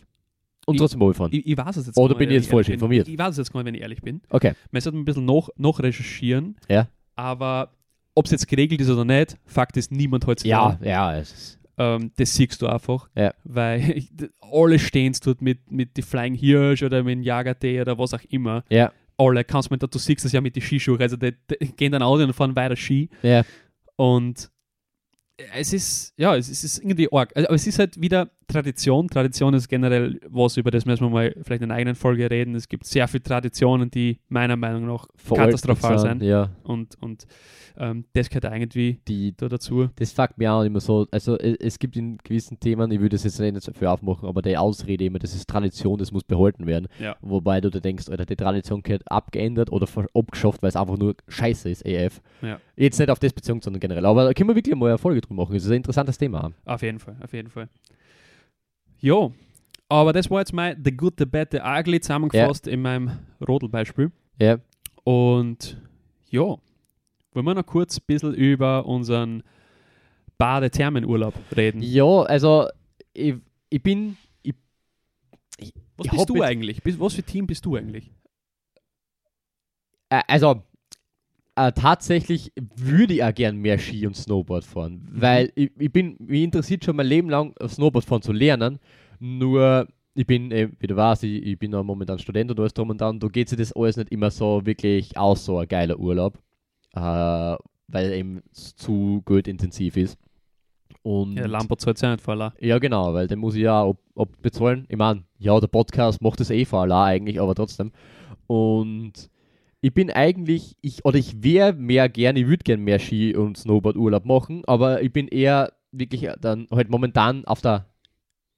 und trotzdem runterfahren. ich, ich weiß es jetzt Oder bin ich jetzt falsch informiert? Ich weiß es jetzt gar nicht, wenn ich ehrlich bin. Okay, Man sollte ein bisschen noch, noch recherchieren, ja. aber ob es jetzt geregelt ist oder nicht, Fakt ist, niemand sich Ja, ja, es ist, ähm, das siehst du einfach, Ja. weil (laughs) ich, alle stehen dort mit, mit die Flying Hirsch oder mit dem Jagertee oder was auch immer. Ja, Alle, kannst du mit, du siehst das ja mit den Skischuhen, also die, die gehen dann aus und fahren weiter Ski ja, und es ist, ja, es ist, irgendwie arg. Also, aber es ist halt wieder Tradition. Tradition ist generell was, über das müssen wir mal vielleicht in einer eigenen Folge reden. Es gibt sehr viele Traditionen, die meiner Meinung nach veraltet katastrophal sind, sind. Ja, Und, und ähm, das gehört irgendwie die, da dazu. das fuckt mir auch immer so. Also es, es gibt in gewissen Themen, ich würde das jetzt nicht für aufmachen, aber die Ausrede immer, das ist Tradition, das muss behalten werden. Ja. Wobei du dir denkst, Alter, die Tradition gehört abgeändert oder abgeschafft, weil es einfach nur scheiße ist, EF. Ja. Jetzt nicht auf das bezogen, sondern generell. Aber da können wir wirklich mal eine Folge drüber machen. Das ist ein interessantes Thema. Auf jeden Fall, auf jeden Fall. Jo, aber das war jetzt mal The Good, The Bad, The Ugly zusammengefasst in meinem Rodelbeispiel. Ja, Und ja, wollen wir noch kurz ein bisschen über unseren Badethermenurlaub reden. ja also ich, ich bin, ich, ich, Was ich bist du eigentlich? Was für Team bist du eigentlich? Also, äh, tatsächlich würde ich auch gern mehr Ski und Snowboard fahren, Mhm. weil ich, ich bin, mich interessiert schon mein Leben lang Snowboard fahren zu lernen, nur ich bin, äh, wie du weißt, ich, ich bin momentan Student und alles drum und dran, da geht sich das alles nicht immer so wirklich aus, so ein geiler Urlaub, äh, weil eben es zu gut intensiv ist. Und Ja, Lampert zahlt ja nicht voll. ja, genau, weil den muss ich ja ob, ob bezahlen. Ich meine, ja, der Podcast macht das eh für alle eigentlich, aber trotzdem. Und ich bin eigentlich, ich oder ich wäre mehr gern, ich würde gern mehr Ski- und Snowboard-Urlaub machen, aber ich bin eher wirklich dann halt momentan auf der,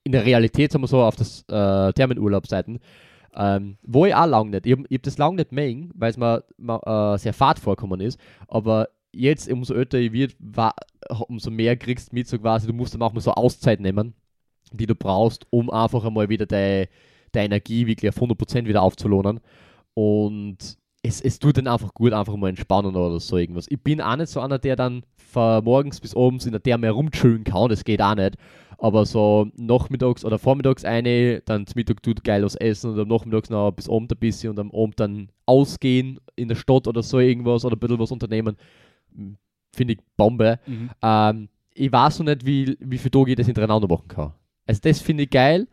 in der Realität, sagen wir so, auf das äh, Thermenurlaubsseiten. Ähm, wo ich auch lang nicht. Ich habe hab das lang nicht mengen, weil es mir, äh, sehr fad vorkommen ist. Aber jetzt, umso älter ich wird, wa- umso mehr kriegst du mit, so quasi, du musst dann auch mal so Auszeit nehmen, die du brauchst, um einfach einmal wieder deine, deine Energie wirklich auf 100% wieder aufzulohnen. Und es, es tut dann einfach gut, einfach mal entspannen oder so irgendwas. Ich bin auch nicht so einer, der dann von morgens bis abends in der Therme herumchillen kann, das geht auch nicht. Aber so nachmittags oder vormittags eine, dann zum Mittag tut geil was essen und am Nachmittags noch bis Abend ein bisschen und am Abend dann ausgehen in der Stadt oder so irgendwas oder ein bisschen was unternehmen, m, finde ich Bombe. Ähm, ich weiß noch nicht, wie, wie viele Tage ich das hintereinander machen kann. Also das finde ich geil.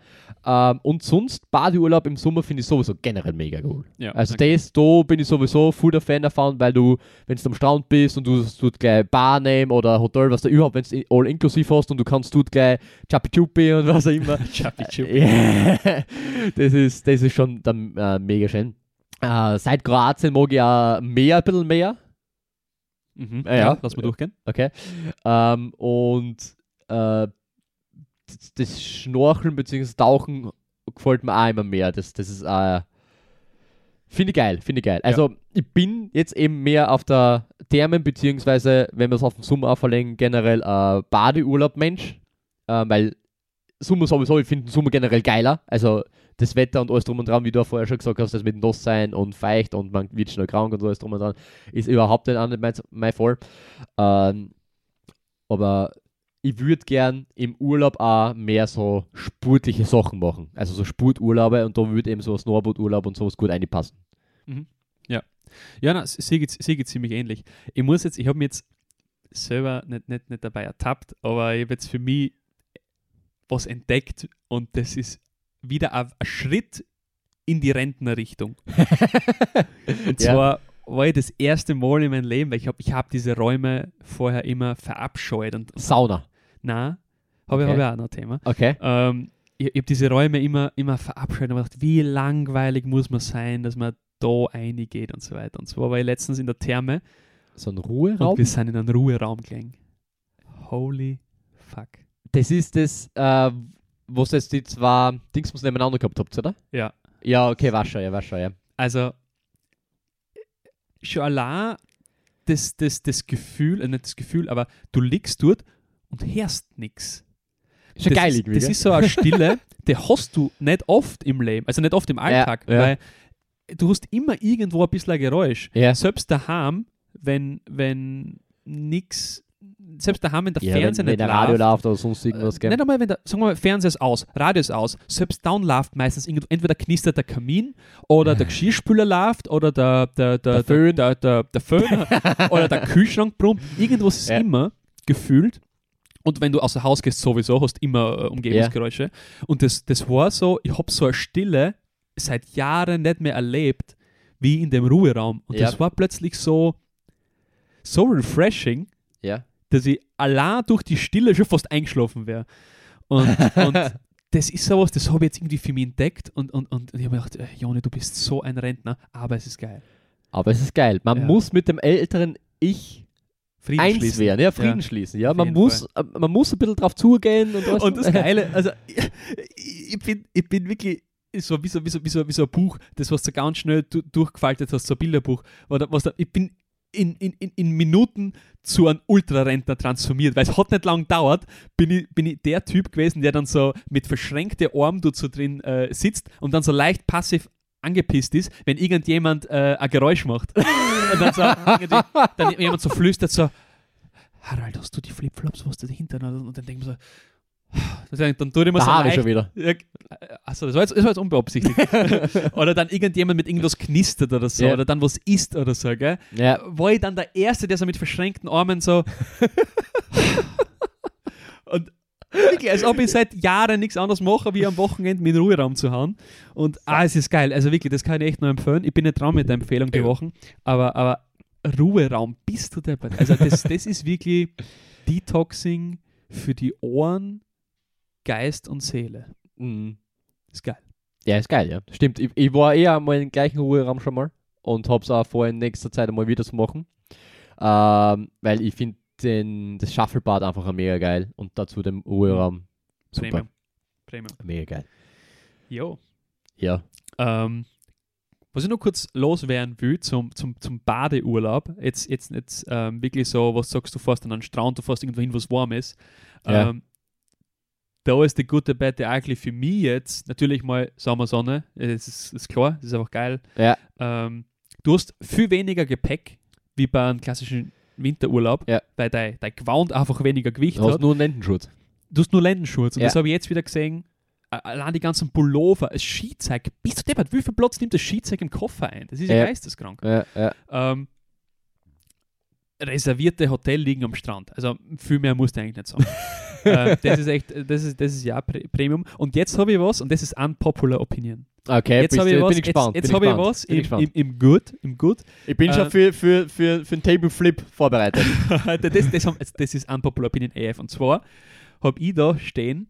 Ähm, und sonst, Badeurlaub im Sommer finde ich sowieso generell mega cool. Ja, Also okay. das, da bin ich sowieso voll der Fan davon, weil du, wenn du am Strand bist und du tut gleich Bar nehmen oder Hotel, was du überhaupt, wenn du all inklusiv hast und du kannst tut gleich Chappi Chupi und was auch immer. Chappi Chup. Ja, das, ist, das ist schon dann, äh, mega schön. Äh, seit Kroatien mag ich auch mehr, ein bisschen mehr. Mhm. Ja, ja. lass mal durchgehen. Okay. Ähm, und äh, das, Schnorcheln bzw. Tauchen gefällt mir auch immer mehr. Das, das ist äh, finde ich geil, finde ich geil. Also ich bin jetzt eben mehr auf der Thermen beziehungsweise wenn wir es auf den Sommer auch verlegen, generell äh, Badeurlaub-Mensch, äh, weil Sommer sowieso, ich finde Sommer generell geiler. Also das Wetter und alles drum und dran, wie du auch vorher schon gesagt hast, das mit nass sein und feucht und man wird schnell krank und alles drum und dran, ist überhaupt nicht mein, mein Fall. Ähm, aber ich würde gern im Urlaub auch mehr so sportliche Sachen machen. Also so Sporturlaube und da würde eben so ein Snowboardurlaub und sowas gut reinpassen. Ja, na, sie geht, sie geht ziemlich ähnlich. Ich muss jetzt, ich habe mir jetzt selber nicht, nicht, nicht dabei ertappt, aber ich habe jetzt für mich was entdeckt und das ist wieder ein, ein Schritt in die Rentnerrichtung. (laughs) Und Ja. zwar war ich das erste Mal in meinem Leben, weil ich habe ich hab diese Räume vorher immer verabscheut und Sauna. Na, habe ich, Okay. hab ich auch noch ein Thema. Okay. Ähm, ich ich habe diese Räume immer, immer verabscheut und gedacht, wie langweilig muss man sein, dass man da reingeht und so weiter. Und zwar war ich letztens in der Therme So ein und Ruheraum. wir sind in einen Ruheraum gegangen. Holy fuck. Das ist das, äh, wo es jetzt die zwei Dings nebeneinander gehabt habt, oder? Ja, Ja, okay, war schon, ja, war schon, ja. also schon allein das, das, das Gefühl, äh, nicht das Gefühl, aber du liegst dort und hörst nichts. Ist schon das geil ist, irgendwie, Das ist so eine (laughs) Stille, die hast du nicht oft im Leben, also nicht oft im Alltag, ja. weil du hast immer irgendwo ein bisschen ein Geräusch. Ja. Selbst daheim, wenn, wenn nix, selbst daheim, wenn der Ja, wenn, Fernseher wenn nicht der Radio läuft, läuft oder sonst irgendwas, gell? nicht einmal, wenn der, sagen wir mal, Fernseher ist aus, Radio ist aus, selbst dann läuft meistens irgendwo, entweder knistert der Kamin oder der (laughs) Geschirrspüler läuft oder der, der, der, Der Föhn. der, der, der Föhn (laughs) oder der Kühlschrank brummt. Irgendwas ist Ja. immer gefühlt. Und wenn du außer Haus gehst, sowieso, hast immer äh, Umgebungsgeräusche. Und das, das war so, ich habe so eine Stille seit Jahren nicht mehr erlebt, wie in dem Ruheraum. Und Ja. das war plötzlich so, so refreshing, Ja. dass ich allein durch die Stille schon fast eingeschlafen wäre. Und, (laughs) und das ist sowas, das habe ich jetzt irgendwie für mich entdeckt. Und, und, und ich habe mir gedacht, äh, Joni, du bist so ein Rentner, aber es ist geil. Aber es ist geil. Man Ja. muss mit dem älteren Ich Frieden eins schließen. werden, ja, Frieden Ja. schließen. Ja, Auf man muss, äh, man muss ein bisschen drauf zugehen und. Und das Geile, also (laughs) ich, ich, bin, ich bin wirklich so wie so, wie, so, wie, so, wie so ein Buch, das was du ganz schnell du, durchgefaltet hast, so ein Bilderbuch. Oder was da, ich bin in, in, in, in Minuten zu einem Ultrarentner transformiert, weil es hat nicht lang gedauert, bin ich, bin ich der Typ gewesen, der dann so mit verschränkten Armen dort so drin äh, sitzt und dann so leicht passiv angepisst ist, wenn irgendjemand äh, ein Geräusch macht. (laughs) und dann so dann jemand so flüstert so, Harald, hast du die Flipflops, was du dahinter hast? Und dann denke (sighs) ich mir so, dann, dann tue ich mir Der so Haare schon wieder. ja, achso, das war jetzt, das war jetzt unbeabsichtigt. (laughs) oder dann irgendjemand mit irgendwas knistert oder so, Ja. oder dann was isst oder so, gell? Ja, War ich dann der Erste, der so mit verschränkten Armen so. (laughs) und wirklich, als ob ich seit Jahren nichts anderes mache, wie am Wochenende mit Ruheraum zu haben. Und ah, es ist geil. Also wirklich, das kann ich echt nur empfehlen. Ich bin nicht dran mit der Empfehlung die Wochen, aber, aber Ruheraum, bist du deppert. Also das, das ist wirklich Detoxing für die Ohren, Geist und Seele. mhm. Ist geil. ja, ist geil, ja. Stimmt. Ich, ich war eher mal im gleichen Ruheraum schon mal und hab's auch vor, in nächster Zeit einmal wieder zu machen. Ähm, weil ich finde das Shufflebad einfach mega geil und dazu den Ruheraum super. Premium. Premium. Mega geil. Jo. Ja. Ähm, was ich noch kurz loswerden will zum, zum, zum Badeurlaub, jetzt, jetzt, jetzt ähm, wirklich so, was sagst du, fährst an einen Strand, du fährst irgendwo hin, was warm ist. Ja. Ähm, da ist die gute Bette eigentlich für mich jetzt natürlich mal Sommersonne, das ist, ist klar, das ist einfach geil. Ja. Ähm, du hast viel weniger Gepäck wie bei einem klassischen Winterurlaub, Ja. weil dein, dein Gewand einfach weniger Gewicht Du hast hat. nur einen Lendenschutz. Du hast nur Lendenschurz. Und Ja. das habe ich jetzt wieder gesehen. Allein die ganzen Pullover, das Skizeug. Bist du deppert? Wie viel Platz nimmt das Skizeug im Koffer ein? Das ist ja, Ja. geisteskrank. Ja, ja. Ähm, reservierte Hotel liegen am Strand. Also viel mehr musst du eigentlich nicht sagen. (laughs) äh, das ist echt, das ist, das ist ja Pre Premium. Und jetzt habe ich was, und das ist unpopular opinion. Okay, Jetzt habe ich was, bin ich gespannt. jetzt, habe ich was im, im, im Good, im Good. Ich bin Äh, schon für, für, für, für einen Table Flip vorbereitet. (laughs) das, das, haben, das ist unpopular opinion AF. Und zwar habe ich da stehen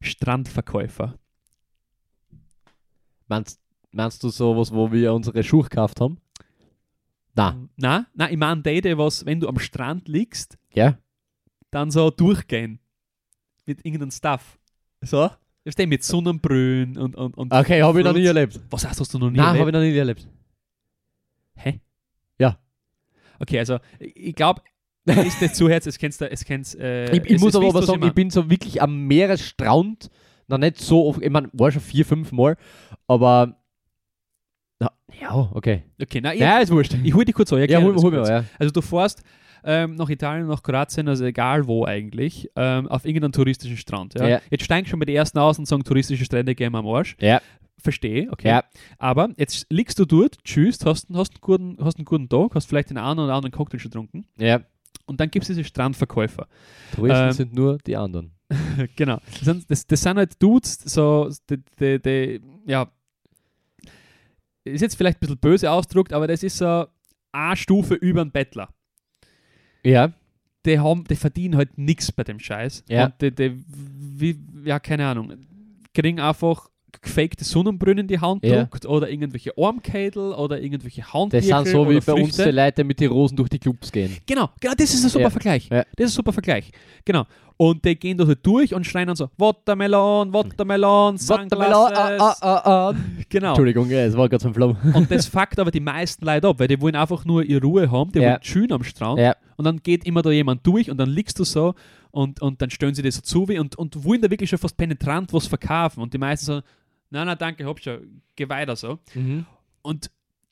Strandverkäufer. meinst, meinst du sowas, wo wir unsere Schuhe gekauft haben? Na, Nein, nein, ich meine die was, wenn du am Strand liegst, ja? dann so durchgehen. Mit irgendeinem Stuff. So? Ich mit Sonnenbrühen und, und, und Okay, habe ich noch nie erlebt. Was hast, hast du noch nie Nein, habe erlebt? ich noch nie erlebt. Hä? Ja. Okay, also ich, glaube, ist nicht zu (laughs) Herz, es kennst du, es kennst, äh, Ich, ich es muss ist aber aber sagen, ich ich bin so wirklich am Meeresstrand, noch nicht so oft, ich meine, war schon vier, fünf Mal, aber na, ja, okay. Okay, nein, ich, Ja, ist wurscht. ich hole dich kurz an. Ja, hol, hol mir ja. Also du fährst ähm, nach Italien, nach Kroatien, also egal wo eigentlich, ähm, auf irgendeinen touristischen Strand. Ja? Ja. Jetzt steigst du schon bei den ersten aus und sagen, touristische Strände gehen wir am Arsch. Ja, Verstehe, okay. ja. Aber jetzt liegst du dort, tschüss, hast, hast, einen guten, hast einen guten Tag, hast vielleicht den einen oder anderen Cocktail schon getrunken ja. und dann gibt es diese Strandverkäufer. Touristen Ähm, sind nur die anderen. (laughs) genau. Das sind, das, das sind halt Dudes, so, die, die, die, ja, ist jetzt vielleicht ein bisschen böse ausgedrückt, aber das ist so eine Stufe über einen Bettler. Ja, Die, haben, die verdienen halt nichts bei dem Scheiß. Ja. Und die, die, wie, ja, keine Ahnung, kriegen einfach gefakte Sonnenbrunnen in die Hand Ja. druckt oder irgendwelche Armkädel oder irgendwelche das Handtücher sind so wie bei uns Früchte. die Leute mit den Rosen durch die Clubs gehen. Genau, genau, das ist ein super Ja. Vergleich. Ja. Das ist ein super Vergleich. Genau. Und die gehen da durch und schreien dann so, Watermelon, Watermelon, Sunglasses. ah, ah, ah. Genau. Entschuldigung, es war gerade so ein Flow. Und das (laughs) fuckt aber die meisten Leute ab, weil die wollen einfach nur ihre Ruhe haben, die Ja. wollen schön am Strand. Ja, Und dann geht immer da jemand durch und dann liegst du so und, und dann stellen sie dir so zu wie und, und wollen da wirklich schon fast penetrant was verkaufen. Und die meisten so, nein, nein, danke, hab schon, geh weiter so. mhm. Und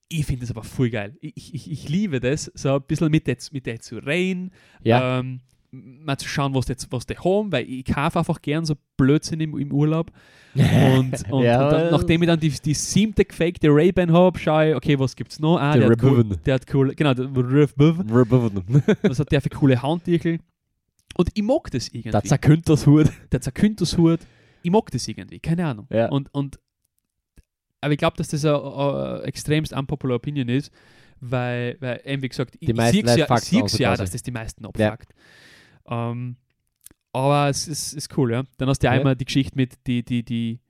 ich finde das aber voll geil. Ich, ich, ich liebe das, so ein bisschen mit der, mit der zu reden, ja. ähm, mal zu schauen, was die, was die haben, weil ich kaufe einfach gern so Blödsinn im, im Urlaub. Und, (laughs) und, Ja, und dann, nachdem ich dann die, die siebte gefakte Ray-Ban habe, schaue ich, okay, was gibt's noch? Ah, Der der, hat cool, der hat coole, genau, der Ray-Ban. (laughs) Was hat der für coole Handtüchel? Und ich mag das irgendwie. Der Zerküntershut. der Zerküntershut, ich mag das irgendwie, keine Ahnung. Ja. Und, und, aber ich glaube, dass das eine extremst unpopular Opinion ist, weil, weil eben wie gesagt, ich, Die ich meisten sehe ja, ich fuckt's sehe auch so ja dass das die meisten abfuckt. Ähm, aber es ist, ist cool, ja. Dann hast du ja Ja. einmal die Geschichte mit die, die, die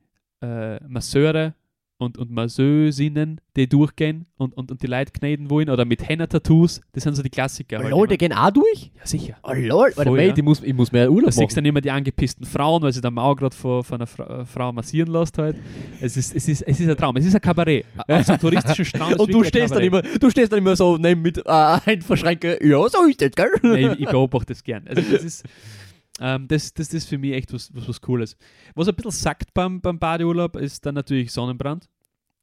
äh, Masseure und, und Masseusinnen, die durchgehen und, und, und die Leute kneten wollen oder mit Henna-Tattoos, das sind so die Klassiker. halt Lol, die gehen auch durch? ja, sicher. Oh lol, Voll, mate, ja. ich, muss, ich muss mehr Urlaub siehst du machen. dann immer die angepissten Frauen, weil sie der Mauer gerade von, von einer Fra äh, Frau massieren lässt halt. Es ist, es, ist, es ist ein Traum, es ist ein Kabarett. Auf so einem touristischen Strand (laughs) Und du stehst, dann immer, du stehst dann immer so neben mit äh, (laughs) ein Verschränke. Ja, so ist das, gell? Nein, ich, ich beobachte das gern. Also das ist, ähm, das, das, das ist für mich echt was, was, was Cooles. Was ein bisschen sackt beim, beim Badeurlaub, ist dann natürlich Sonnenbrand.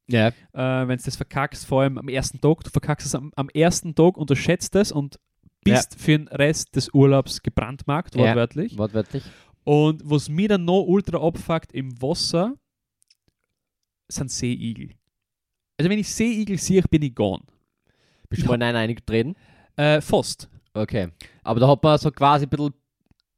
Ja. Äh, Wenn du das verkackst, vor allem am ersten Tag, du verkackst es am, am ersten Tag, unterschätzt es und bist für den Rest des Urlaubs gebrandmarkt, Ja. wortwörtlich. Wortwörtlich. Und was mir dann noch ultra abfuckt im Wasser, sind Seeigel. Also wenn ich Seeigel sehe, bin ich gone. Bist du mal in einen eingetreten? Äh, fast. Okay. Aber da hat man so quasi ein bisschen,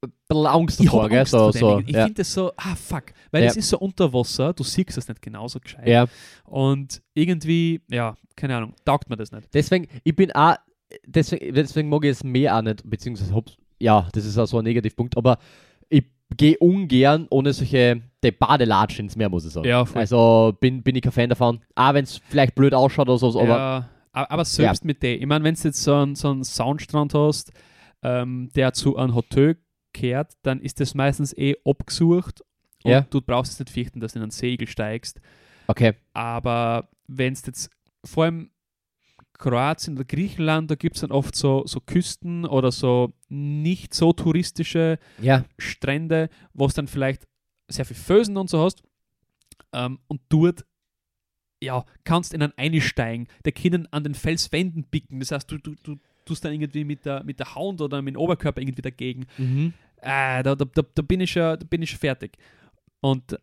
bisschen Angst Ich davor, gell? So, so. Ich ja. finde das so, ah fuck, weil Ja. es ist so unter Wasser, du siehst es nicht genauso gescheit. ja. Und irgendwie, ja, keine Ahnung, taugt mir das nicht. Deswegen, ich bin auch, deswegen, deswegen mag ich es mehr auch nicht, beziehungsweise ja, das ist auch so ein Negativpunkt, aber ich gehe ungern ohne solche die Badelatschen ins Meer, muss ich sagen. Ja, voll. Also bin, bin ich kein Fan davon. Auch wenn es vielleicht blöd ausschaut oder so, aber aber selbst mit dem, ich meine, wenn du jetzt so einen, so einen Soundstrand hast, ähm, der zu einem Hotel kehrt, dann ist das meistens eh abgesucht und Ja. du brauchst es nicht fürchten, dass du in einen Segel steigst. okay. Aber wenn es jetzt vor allem Kroatien oder Griechenland, da gibt es dann oft so, so Küsten oder so nicht so touristische Ja, Strände, wo es dann vielleicht sehr viel Fösen und so hast. Ähm, und dort ja, kannst in einen einsteigen, der können an den Felswänden picken. Das heißt, du, du, du tust dann irgendwie mit der, mit der Hand oder mit dem Oberkörper irgendwie dagegen. mhm. Äh, da, da, da, bin ich ja, da bin ich schon fertig. Und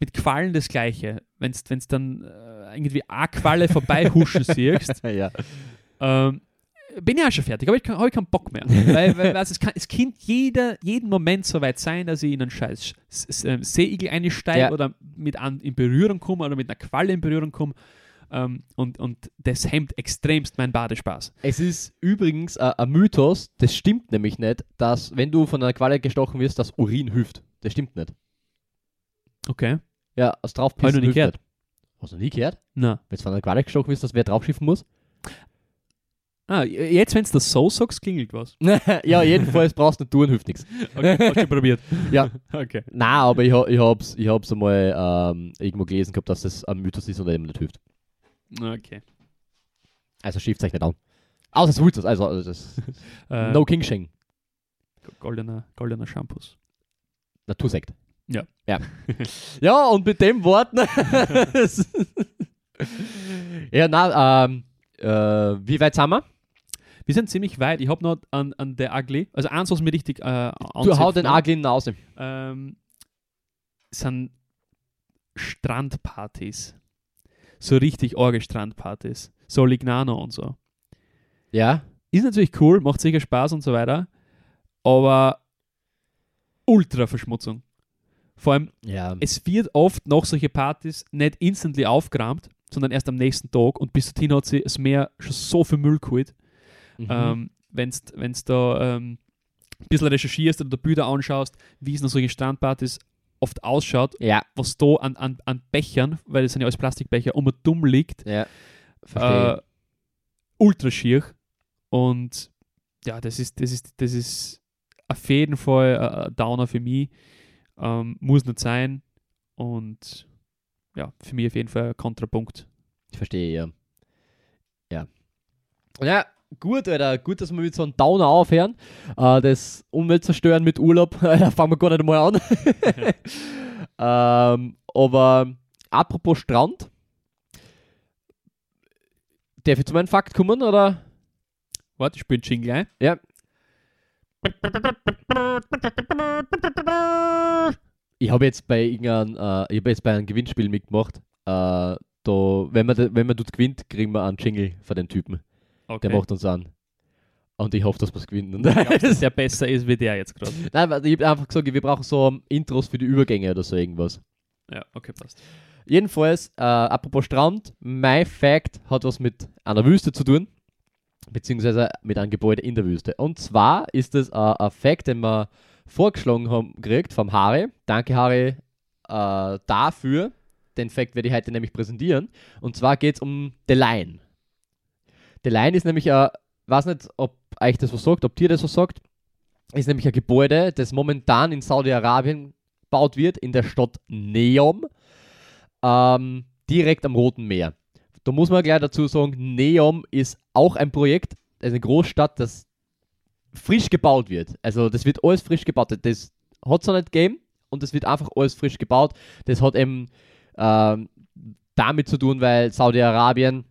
mit Quallen das Gleiche. Wenn du dann äh, irgendwie eine Qualle vorbei huschen (laughs) siehst, ja. ähm, bin ich auch schon fertig, aber ich habe keinen Bock mehr. (laughs) weil, weil also es, kann, es kann jeder, jeden Moment so weit sein, dass ich in einen scheiß ähm, Seeigel einsteige Ja. oder mit an, in Berührung komme oder mit einer Qualle in Berührung komme. Ähm, und, und das hemmt extremst meinen Badespaß. Es ist übrigens äh, ein Mythos, das stimmt nämlich nicht, dass wenn du von einer Qualle gestochen wirst, das Urin hilft. Das stimmt nicht. Okay. Ja, das Hab draufpissen ich noch nie gehört. Hast du noch nie gehört? Na. Wenn du von einer Qualle gestochen wirst, dass wer draufschiffen muss? Ah, jetzt, wenn es das so sagst, klingelt was. (laughs) ja, jedenfalls brauchst du nicht tun, hilft nichts. Okay, hast du probiert? (laughs) Ja. Okay. Nein, aber ich, ich hab's, ich hab's einmal ähm, irgendwo gelesen gehabt, dass das ein Mythos ist und eben nicht hilft. Okay. Also schiebt euch nicht an. Außer es Mythos, also, also das (laughs) Äh, No King Shing. goldener, goldener Shampoos. Natursekt. Ja. Ja. (laughs) ja, und mit dem Wort. (laughs) ja, na, ähm, äh, wie weit sind wir? Wir sind ziemlich weit. Ich habe noch an, an der Ugly, also eins, was mir richtig äh, Du hau den anzipft, Agli raus. ähm, sind Strandpartys. So richtig orge Strandpartys. So Lignano und so. Ja? Ist natürlich cool, macht sicher Spaß und so weiter. Aber Ultra-Verschmutzung. Vor allem, Ja. es wird oft nach solche Partys nicht instantly aufgeräumt, sondern erst am nächsten Tag. Und bis dorthin hat sie das Meer schon so viel Müll geholt. Mhm. Ähm, Wenn du da ähm, ein bisschen recherchierst oder Bilder anschaust, wie es nach solchen Strandpartys oft ausschaut, ja. was da an, an, an Bechern, weil das sind ja alles Plastikbecher, um und dumm liegt, Ja. Äh, ultra schier. Und ja, das ist, das ist, das ist auf jeden Fall äh, ein Downer für mich. Ähm, muss nicht sein. Und ja, für mich auf jeden Fall ein Kontrapunkt. Ich verstehe, ja. Ja. Ja, gut, Alter. Gut, dass wir mit so einem Downer aufhören. Äh, das Umweltzerstören mit Urlaub, (laughs) da fangen wir gar nicht mal an. (laughs) ähm, aber apropos Strand. Darf ich zu meinem Fakt kommen, oder? Warte, ich spiele Jingle ein. Ja. Ich habe jetzt bei irgendeinem, äh, ich habe jetzt bei einem Gewinnspiel mitgemacht. Äh, da, wenn man, da, wenn man dort gewinnt, kriegen wir einen Jingle von den Typen. Okay. Der macht uns an. Und ich hoffe, dass wir es gewinnen. (laughs) dass der besser ist wie der jetzt gerade. Nein, ich habe einfach gesagt, wir brauchen so Intros für die Übergänge oder so irgendwas. Ja, okay, passt. Jedenfalls, äh, apropos Strand, mein Fact hat was mit einer Wüste zu tun, beziehungsweise mit einem Gebäude in der Wüste. Und zwar ist es äh, ein Fact, den wir vorgeschlagen haben gekriegt vom Harry. Danke, Harry, äh, dafür. Den Fact werde ich heute nämlich präsentieren. Und zwar geht es um The Line. The Line ist nämlich ein, weiß nicht, ob euch das was sagt, ob dir das was sagt, ist nämlich ein Gebäude, das momentan in Saudi-Arabien gebaut wird, in der Stadt Neom, ähm, direkt am Roten Meer. Da muss man gleich dazu sagen, Neom ist auch ein Projekt, eine Großstadt, das frisch gebaut wird. Also das wird alles frisch gebaut. Das hat es noch nicht gegeben und das wird einfach alles frisch gebaut. Das hat eben ähm, damit zu tun, weil Saudi-Arabien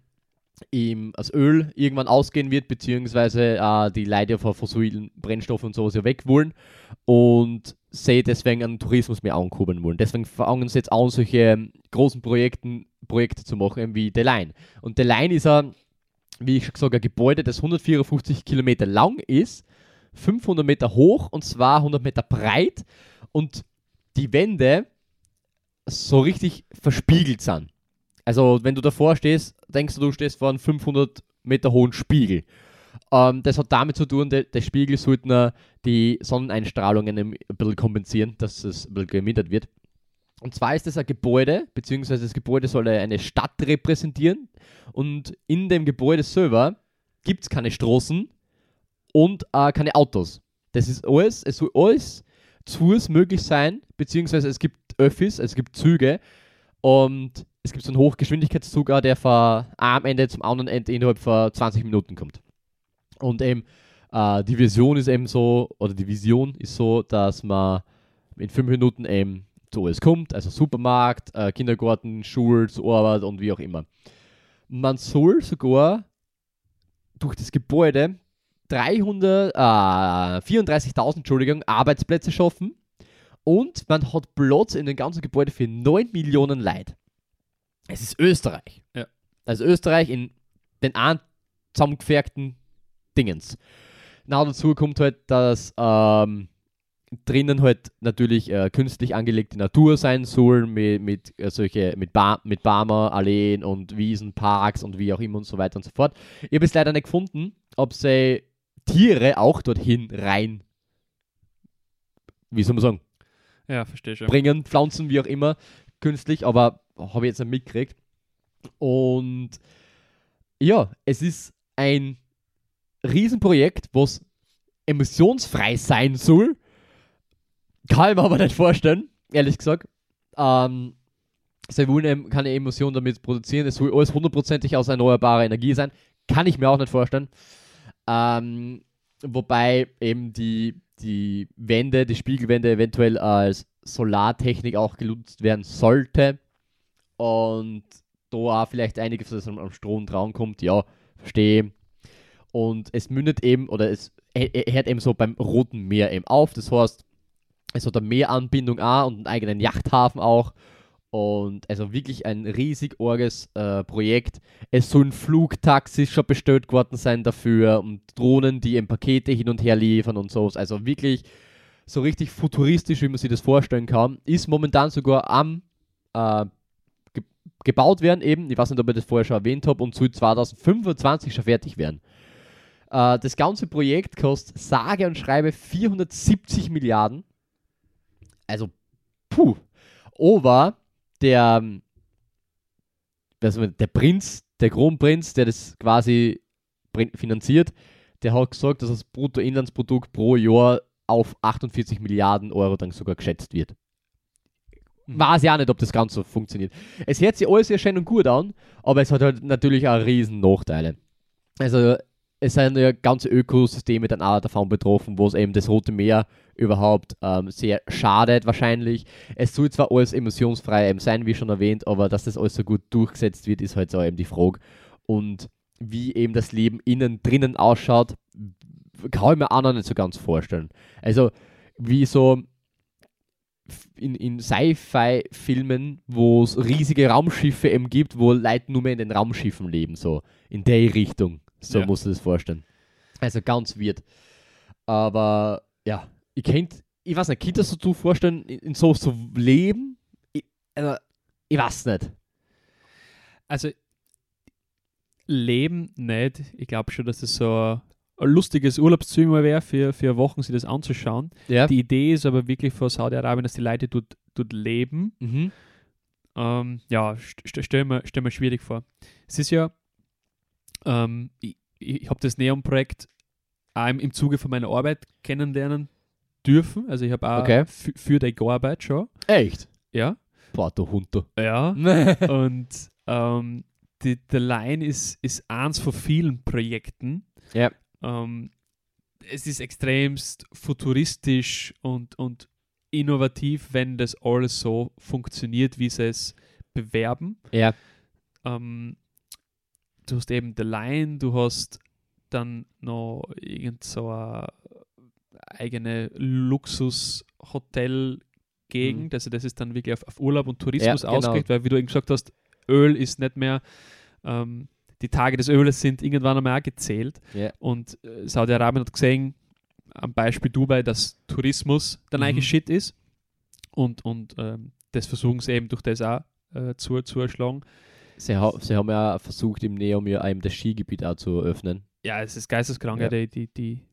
ihm das Öl irgendwann ausgehen wird, beziehungsweise äh, die Leute von fossilen Brennstoffen und sowas ja weg wollen und sie deswegen einen Tourismus mehr ankurbeln wollen. Deswegen fangen sie jetzt an, solche großen Projekten, Projekte zu machen, wie The Line. Und The Line ist ein, wie ich schon gesagt ein Gebäude, das 154 Kilometer lang ist, 500 Meter hoch und 200 Meter breit und die Wände so richtig verspiegelt sind. Also, wenn du davor stehst, denkst du, du stehst vor einem 500 Meter hohen Spiegel. Ähm, das hat damit zu tun, der, der Spiegel sollte die Sonneneinstrahlungen ein bisschen kompensieren, dass es ein bisschen gemindert wird. Und zwar ist das ein Gebäude, beziehungsweise das Gebäude soll eine Stadt repräsentieren. Und in dem Gebäude selber gibt es keine Straßen und äh, keine Autos. Das ist alles, es soll alles zu Fuß möglich sein, beziehungsweise es gibt Öffis, es gibt Züge und es gibt so einen Hochgeschwindigkeitszug, der von einem Ende zum anderen Ende innerhalb von 20 Minuten kommt. Und eben äh, die Vision ist eben so, oder die Vision ist so, dass man in fünf Minuten eben zu alles kommt, also Supermarkt, äh, Kindergarten, Schule, zur Arbeit und wie auch immer. Man soll sogar durch das Gebäude 300, äh, 34.000 Entschuldigung, Arbeitsplätze schaffen und man hat Platz in dem ganzen Gebäude für 9 Millionen Leute. Es ist Österreich. Ja. Also Österreich in den einen zusammengefährten Dingens. Na, dazu kommt halt, dass ähm, drinnen halt natürlich äh, künstlich angelegte Natur sein soll, mit, mit äh, solche, mit, ba mit Barmer, Alleen und Wiesen, Parks und wie auch immer und so weiter und so fort. Ich habe es leider nicht gefunden, ob sie Tiere auch dorthin rein, wie soll man sagen, Ja, verstehe schon. bringen, Pflanzen, wie auch immer, künstlich, aber habe ich jetzt nicht mitgekriegt. Und ja, es ist ein Riesenprojekt, was emissionsfrei sein soll. Kann ich mir aber nicht vorstellen, ehrlich gesagt. Ähm, sie wollen keine Emissionen damit produzieren. Es soll alles hundertprozentig aus erneuerbarer Energie sein. Kann ich mir auch nicht vorstellen. Ähm, wobei eben die, die Wände, die Spiegelwände eventuell als Solartechnik auch genutzt werden sollte. Und da auch vielleicht einiges was am Strom dran kommt, ja, verstehe. Und es mündet eben, oder es hört eben so beim Roten Meer eben auf. Das heißt, es hat eine Meeranbindung auch und einen eigenen Yachthafen auch. Und also wirklich ein riesig orges äh, Projekt. Es sollen Flugtaxis schon bestellt worden sein dafür und Drohnen, die eben Pakete hin und her liefern und so. Also wirklich so richtig futuristisch, wie man sich das vorstellen kann. Ist momentan sogar am äh, ge gebaut werden eben. Ich weiß nicht, ob ich das vorher schon erwähnt habe und soll 2025 schon fertig werden. Äh, das ganze Projekt kostet sage und schreibe 470 Milliarden. Also, puh. Aber der, man- der Prinz, der Kronprinz, der das quasi finanziert, der hat gesagt, dass das Bruttoinlandsprodukt pro Jahr auf 48 Milliarden Euro dann sogar geschätzt wird. Weiß ja nicht, ob das Ganze so funktioniert. Es hört sich alles sehr schön und gut an, aber es hat halt natürlich auch riesen Nachteile. Also es sind ja ganze Ökosysteme dann auch davon betroffen, wo es eben das Rote Meer überhaupt ähm, sehr schadet wahrscheinlich. Es soll zwar alles emissionsfrei eben sein, wie schon erwähnt, aber dass das alles so gut durchgesetzt wird, ist halt so eben die Frage. Und wie eben das Leben innen drinnen ausschaut, kann ich mir auch noch nicht so ganz vorstellen. Also wie so in, in Sci-Fi-Filmen, wo es riesige Raumschiffe eben gibt, wo Leute nur mehr in den Raumschiffen leben, so in der Richtung. So Ja. musst du das vorstellen. Also ganz weird. Aber ja, ich kennt, ich weiß nicht, könnt ihr das so vorstellen, in, so zu leben? Ich, also, ich weiß nicht. Also, Leben nicht. Ich glaube schon, dass das so lustiges Urlaubsziel mal wäre, für, für Wochen sich das anzuschauen. Ja. Die Idee ist aber wirklich von Saudi-Arabien, dass die Leute dort, dort leben. Mhm. Ähm, ja, st stell, mir, stell mir schwierig vor. Es ist ja, ähm, ich, ich habe das Neon-Projekt auch im, im Zuge von meiner Arbeit kennenlernen dürfen. Also ich habe auch Okay. für, die gearbeitet schon. Echt? Ja. Hund, du. Ja. (laughs) Und ähm, die, The Line ist, ist eins von vielen Projekten. Ja. Ähm, es ist extremst futuristisch und, und innovativ, wenn das alles so funktioniert, wie sie es bewerben. Ja. Ähm, du hast eben The Line, du hast dann noch irgend so eine eigene Luxus-Hotel-Gegend. Also das ist dann wirklich auf, auf Urlaub und Tourismus Ja, genau. ausgelegt, weil wie du eben gesagt hast, Öl ist nicht mehr, ähm, die Tage des Öles sind irgendwann einmal auch gezählt. Ja. Und äh, Saudi-Arabien hat gesehen, am Beispiel Dubai, dass Tourismus der neue Mhm. Shit ist. Und, und ähm, das versuchen sie eben durch das auch äh, zu, zu erschlagen. Sie, ha sie haben ja versucht, im Neomir einem das Skigebiet auch zu öffnen. Ja, es ist geisteskrank. Ja. Die, die, die,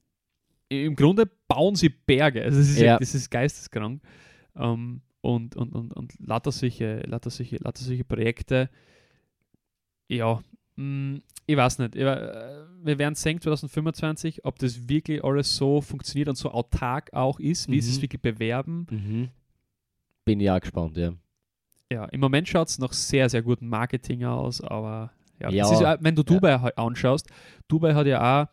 Im Grunde bauen sie Berge. Also es ist, Ja. ja. das ist geisteskrank. Ähm, und, und, und, und lauter solche, lauter solche, lauter solche Projekte. Ja, ich weiß nicht. Ich, äh, wir werden sehen 2025, ob das wirklich alles so funktioniert und so autark auch ist, wie sie es Mhm. wirklich bewerben. Mhm. Bin ja auch gespannt, ja. Ja, im Moment schaut es noch sehr, sehr guten Marketing aus, aber ja, Ja. Ist, wenn du Dubai ha- anschaust, Dubai hat ja auch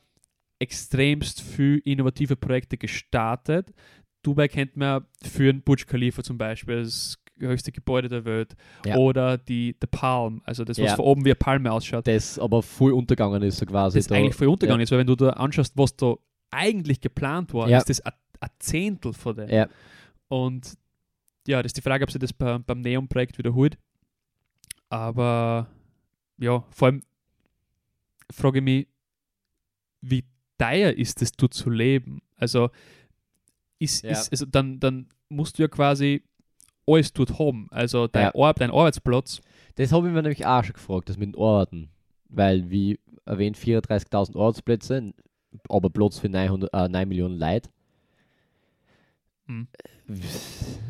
extremst viel innovative Projekte gestartet. Dubai kennt man für den Burj Khalifa zum Beispiel, das höchste Gebäude der Welt. Ja. Oder die The Palm, also das, was Ja. von oben wie eine Palme ausschaut. Das aber voll untergegangen ist, so quasi. das da. eigentlich voll untergegangen ist, weil wenn du da anschaust, was da eigentlich geplant war, Ja. ist das ein ein Zehntel von dem. Ja. Und ja, das ist die Frage, ob sie das beim, beim Neon-Projekt wiederholt. Aber ja, vor allem frage ich mich, wie teuer ist es, dort zu leben? Also, ist, Ja. ist, also dann, dann musst du ja quasi alles dort haben. Also dein, Ja. Ar dein Arbeitsplatz. Das habe ich mir nämlich auch schon gefragt, das mit den Orten. Weil, wie erwähnt, 34.000 Ortsplätze, aber Platz für 900, äh, 9 Millionen Leute. Hm.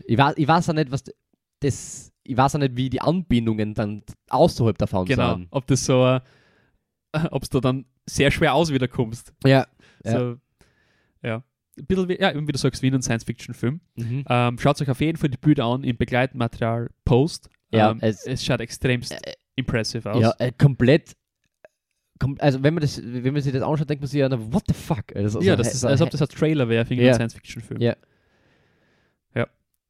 Ich weiß, ich weiß auch nicht, was das. Ich weiß auch nicht, wie die Anbindungen dann außerhalb davon Genau. sind. Ob das so, äh, ob du dann sehr schwer aus wieder kommst. Ja. Ja. So, ja. Ein bisschen wie, ja, wie du sagst, wie in einem Science-Fiction-Film. Mhm. Ähm, schaut euch auf jeden Fall die Bilder an im Begleitmaterial Post. Ja, ähm, es- es, schaut extremst Äh, impressive aus. Ja, äh, komplett. Kom also, wenn man, das, wenn man sich das anschaut, denkt man sich ja, na, what the fuck? Also, ja, so- das ist, als ob das ein Trailer wäre für einen Ja. Science-Fiction-Film. Ja.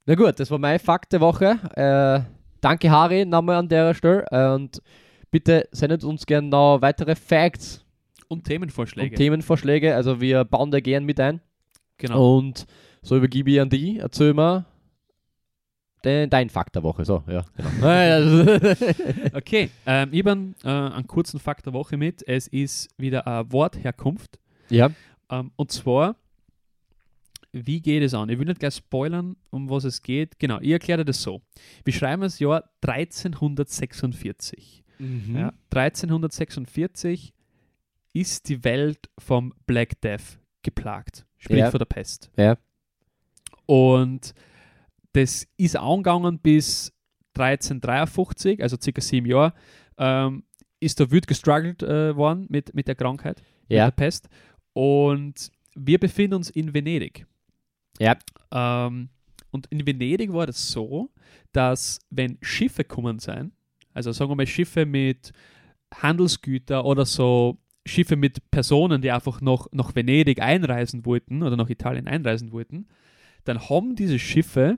Na gut, das war mein Fakt der Woche. Äh, danke, Harry, nochmal an der Stelle. Äh, und bitte sendet uns gerne noch weitere Facts Und Themenvorschläge. und Themenvorschläge. Also, wir bauen da gern mit ein. Genau. Und so übergebe ich an die. Erzähl mir den, dein Fakt der Woche. So, ja, genau. (laughs) (laughs) Okay, ähm, ich habe einen, äh, einen kurzen Fakt der Woche mit. Es ist wieder eine Wortherkunft. ja, Ähm, und zwar, wie geht es an? Ich will nicht gleich spoilern, um was es geht. Genau, ich erkläre das so. Wir schreiben das Jahr 1346. Mhm. Ja, 1346 ist die Welt vom Black Death geplagt, sprich Ja. von der Pest. Ja. Und das ist angegangen bis 1353, also circa sieben Jahre, ähm, ist da wild gestruggelt äh, worden mit, mit der Krankheit, mit Ja. der Pest. Und wir befinden uns in Venedig. Ja. Ähm, und in Venedig war das so, dass wenn Schiffe kommen sein, also sagen wir mal Schiffe mit Handelsgüter oder so Schiffe mit Personen, die einfach noch nach Venedig einreisen wollten oder nach Italien einreisen wollten, dann haben diese Schiffe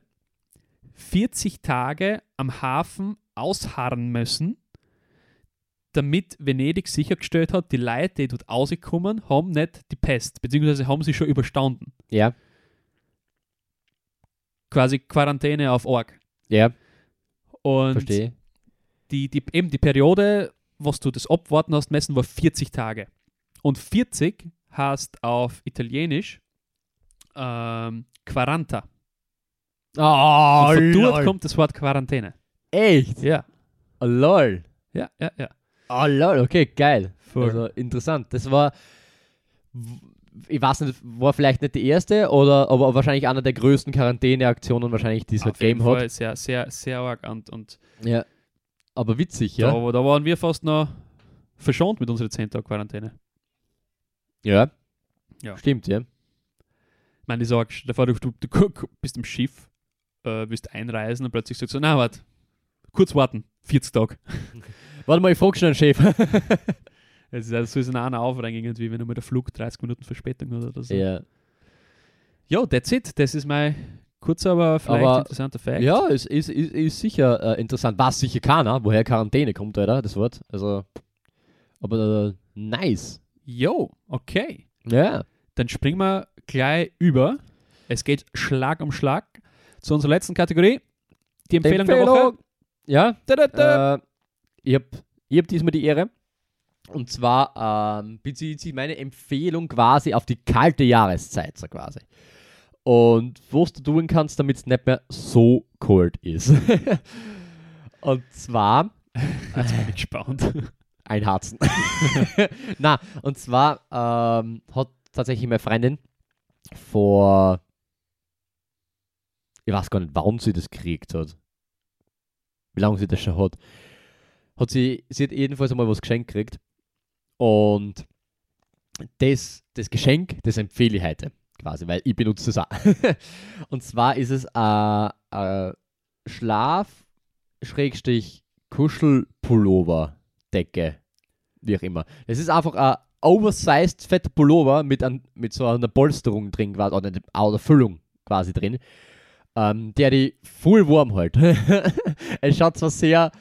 40 Tage am Hafen ausharren müssen, damit Venedig sichergestellt hat, die Leute, die dort rauskommen, haben nicht die Pest, beziehungsweise haben sie schon überstanden. ja, Quasi Quarantäne auf Org. ja, Und verstehe. die, die, eben die Periode, was du das abwarten hast, messen, war 40 Tage. Und 40 heißt auf Italienisch ähm, Quaranta. Oh, Und von dort lol. kommt das Wort Quarantäne. Echt? Ja, Oh, lol. ja, ja, ja. Oh, lol. Okay, geil. Voll. Also interessant. Das war, ich weiß nicht, war vielleicht nicht die erste, oder, aber wahrscheinlich einer der größten Quarantäneaktionen wahrscheinlich, die es halt gegeben hat. Fall sehr, sehr, sehr arg und, und Ja. Aber witzig, ja. da, da waren wir fast noch verschont mit unserer 10 Tage Quarantäne. Ja. Ja. Stimmt, ja. Ich meine, ich sag, stell dir vor, du, du, du bist im Schiff, äh, willst einreisen und plötzlich sagst du, na, warte, kurz warten, 40 Tage. (laughs) Warte mal, ich frage schon einen Chef. (laughs) Es ist also so ein einer aufregen, irgendwie, wenn du mit der Flug 30 Minuten Verspätung hat oder so. ja. Ja, that's it. Das ist mein kurzer, aber vielleicht Aber- interessanter Fact. Ja, es ist, ist, ist sicher äh, interessant. Was sicher keiner, woher Quarantäne kommt, Alter, das Wort. Also, aber äh, nice. Jo, okay. Ja. Dann springen wir gleich über. Es geht Schlag um Schlag zu unserer letzten Kategorie. Die Empfehlung, der Woche. Ja, Da, da, da. äh, ich habe hab diesmal die Ehre. Und zwar ähm, bezieht sich meine Empfehlung quasi auf die kalte Jahreszeit, so quasi. Und was du tun kannst, damit es nicht mehr so kalt ist. (laughs) und zwar Jetzt bin ich gespannt. (laughs) ein Harzen. (laughs) Na, und zwar ähm, hat tatsächlich meine Freundin vor, ich weiß gar nicht, wann sie das gekriegt hat. Wie lange sie das schon hat. Hat sie, sie hat jedenfalls einmal was geschenkt gekriegt. Und das, das Geschenk, das empfehle ich heute quasi, weil ich benutze das auch. (laughs) und zwar ist es ein äh, Schlaf, Schrägstrich, Kuschelpullover-Decke. Wie auch immer. Es ist einfach ein oversized fetter Pullover mit, ein, mit so einer Polsterung drin, quasi, oder eine oder Füllung quasi drin, ähm, der die voll warm hält. (laughs) es schaut zwar sehr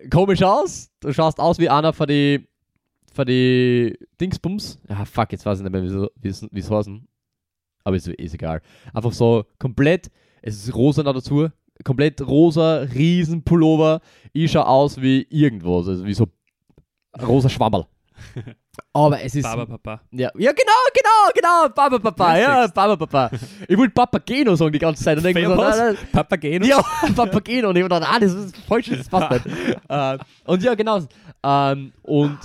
äh, komisch aus, du schaust aus wie einer von die die Dingsbums. Ja, fuck, jetzt weiß ich nicht mehr, wie es heißen. Aber ist, ist egal. Einfach so komplett, es ist rosa noch dazu, komplett rosa, riesen Pullover. Ich schaue aus wie irgendwas, also wie so rosa Schwammerl. (laughs) Aber es ist. Baba Papa. Ja, ja, genau, genau, genau, Papa Papa, ja, Richtig. Papa Papa. Ich wollte Papageno sagen die ganze Zeit und denke so, nein, nein, Papageno? ja, (laughs) Papageno. Und ich dachte, ah, das ist falsch, das passt nicht. (laughs) äh, und ja, genau. Ähm, und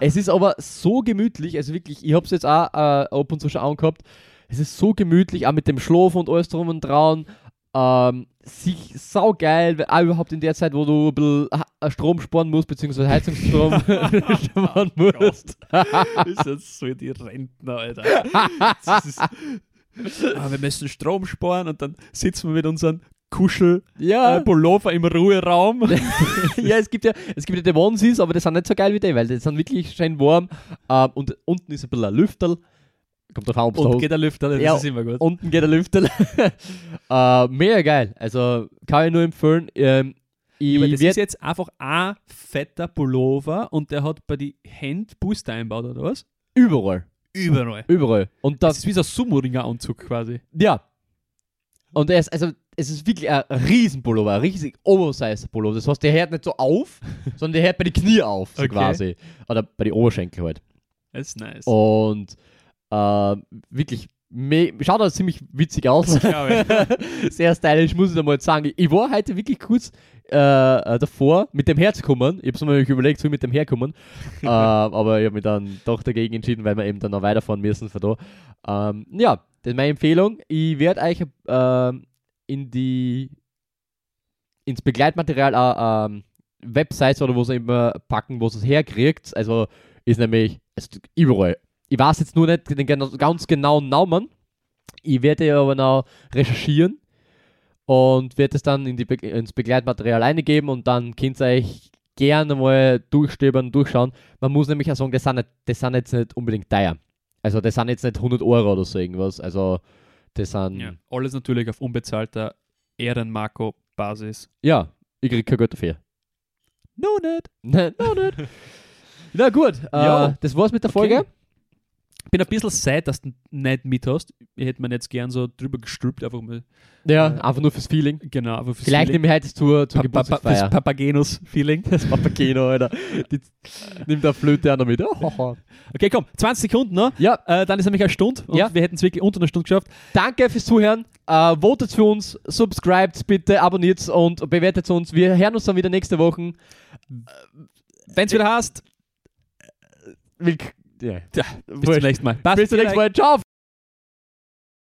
es ist aber so gemütlich, also wirklich, ich habe es jetzt auch äh, ab und zu schon angehabt. Es ist so gemütlich, auch mit dem Schlaf und alles drum und dran. Ähm, sich sau geil, weil auch überhaupt in der Zeit, wo du ein bisschen Ha- Strom sparen musst, beziehungsweise Heizungsstrom (laughs) (laughs) sparen musst. (laughs) ist das so die Rentner, Alter. Ah, wir müssen Strom sparen und dann sitzen wir mit unseren Kuschel Ja. äh, Pullover im Ruheraum. ja, es gibt ja, es gibt ja die Onesies, aber die sind nicht so geil wie die, weil die sind wirklich schön warm. Ähm, und unten ist ein bisschen ein Lüfterl. Kommt drauf an, ob und geht der Lüfter, das Ja, ist immer gut. Unten geht der Lüfterl. (laughs) äh, mega geil. Also kann ich nur empfehlen. Ähm, ich Aber das ist jetzt einfach ein fetter Pullover und der hat bei die Hände Booster einbaut, oder was? überall. Überall. Überall. Und Das das, ist wie so ein Sumo-Ringer-Anzug quasi. ja. Und er ist, also, es ist wirklich ein Riesenpullover, ein riesig oversized Pullover. Das heißt, der hört nicht so auf, (laughs) sondern der hört bei den Knie auf, so Okay. quasi. Oder bei den Oberschenkel halt. Das ist nice. Und äh, wirklich, schaut auch ziemlich witzig aus. (laughs) Sehr stylisch, muss ich da mal sagen. Ich war heute wirklich kurz äh, äh, davor, mit dem herzukommen. Ich habe mir nämlich überlegt, soll ich mit dem herkommen. (laughs) äh, aber ich habe mich dann doch dagegen entschieden, weil wir eben dann noch weiterfahren müssen von da. Ähm, ja, das ist meine Empfehlung. Ich werde euch ähm, in die ins Begleitmaterial auch ähm, Websites oder wo sie immer packen, wo sie es herkriegt. Also ist nämlich es ist überall. Ich weiß jetzt nur nicht den ganz genauen Namen. Ich werde aber noch recherchieren und werde es dann in die Be ins Begleitmaterial eingeben und dann könnt ihr euch gerne mal durchstöbern, durchschauen. Man muss nämlich auch sagen, das sind, nicht, das sind jetzt nicht unbedingt teuer. Also das sind jetzt nicht 100 Euro oder so irgendwas. Also das sind, Ja. ja, Alles natürlich auf unbezahlter Ehrenmarco-Basis. ich krieg kein Geld dafür. No, nicht. (laughs) Nein, no, nicht. Na gut, äh, Ja. das war's mit der Okay. Folge. Bin ein bisschen sad, dass du nicht mit hast. Ich hätte mir jetzt gern so drüber gestülpt, einfach mal. Ja, Äh, einfach nur fürs Feeling. Genau, aber fürs Vielleicht Feeling. nehme ich heute zur, zur Pa- pa- fürs. Papagenos-Feeling. (laughs) Das Papageno, Alter. Die, nimmt der Flöte auch noch mit. (laughs) Oh. Okay, komm, 20 Sekunden noch. Ja, Äh, dann ist nämlich eine Stunde und Ja. wir hätten es wirklich unter einer Stunde geschafft. danke fürs Zuhören. Äh, votet für uns, subscribt bitte, abonniert und bewertet uns. Wir hören uns dann wieder nächste Woche. Wenn es wieder hast, Willk ja. ja, bis zum nächsten Mal. Passt, Bis zum nächsten Mal. Ciao.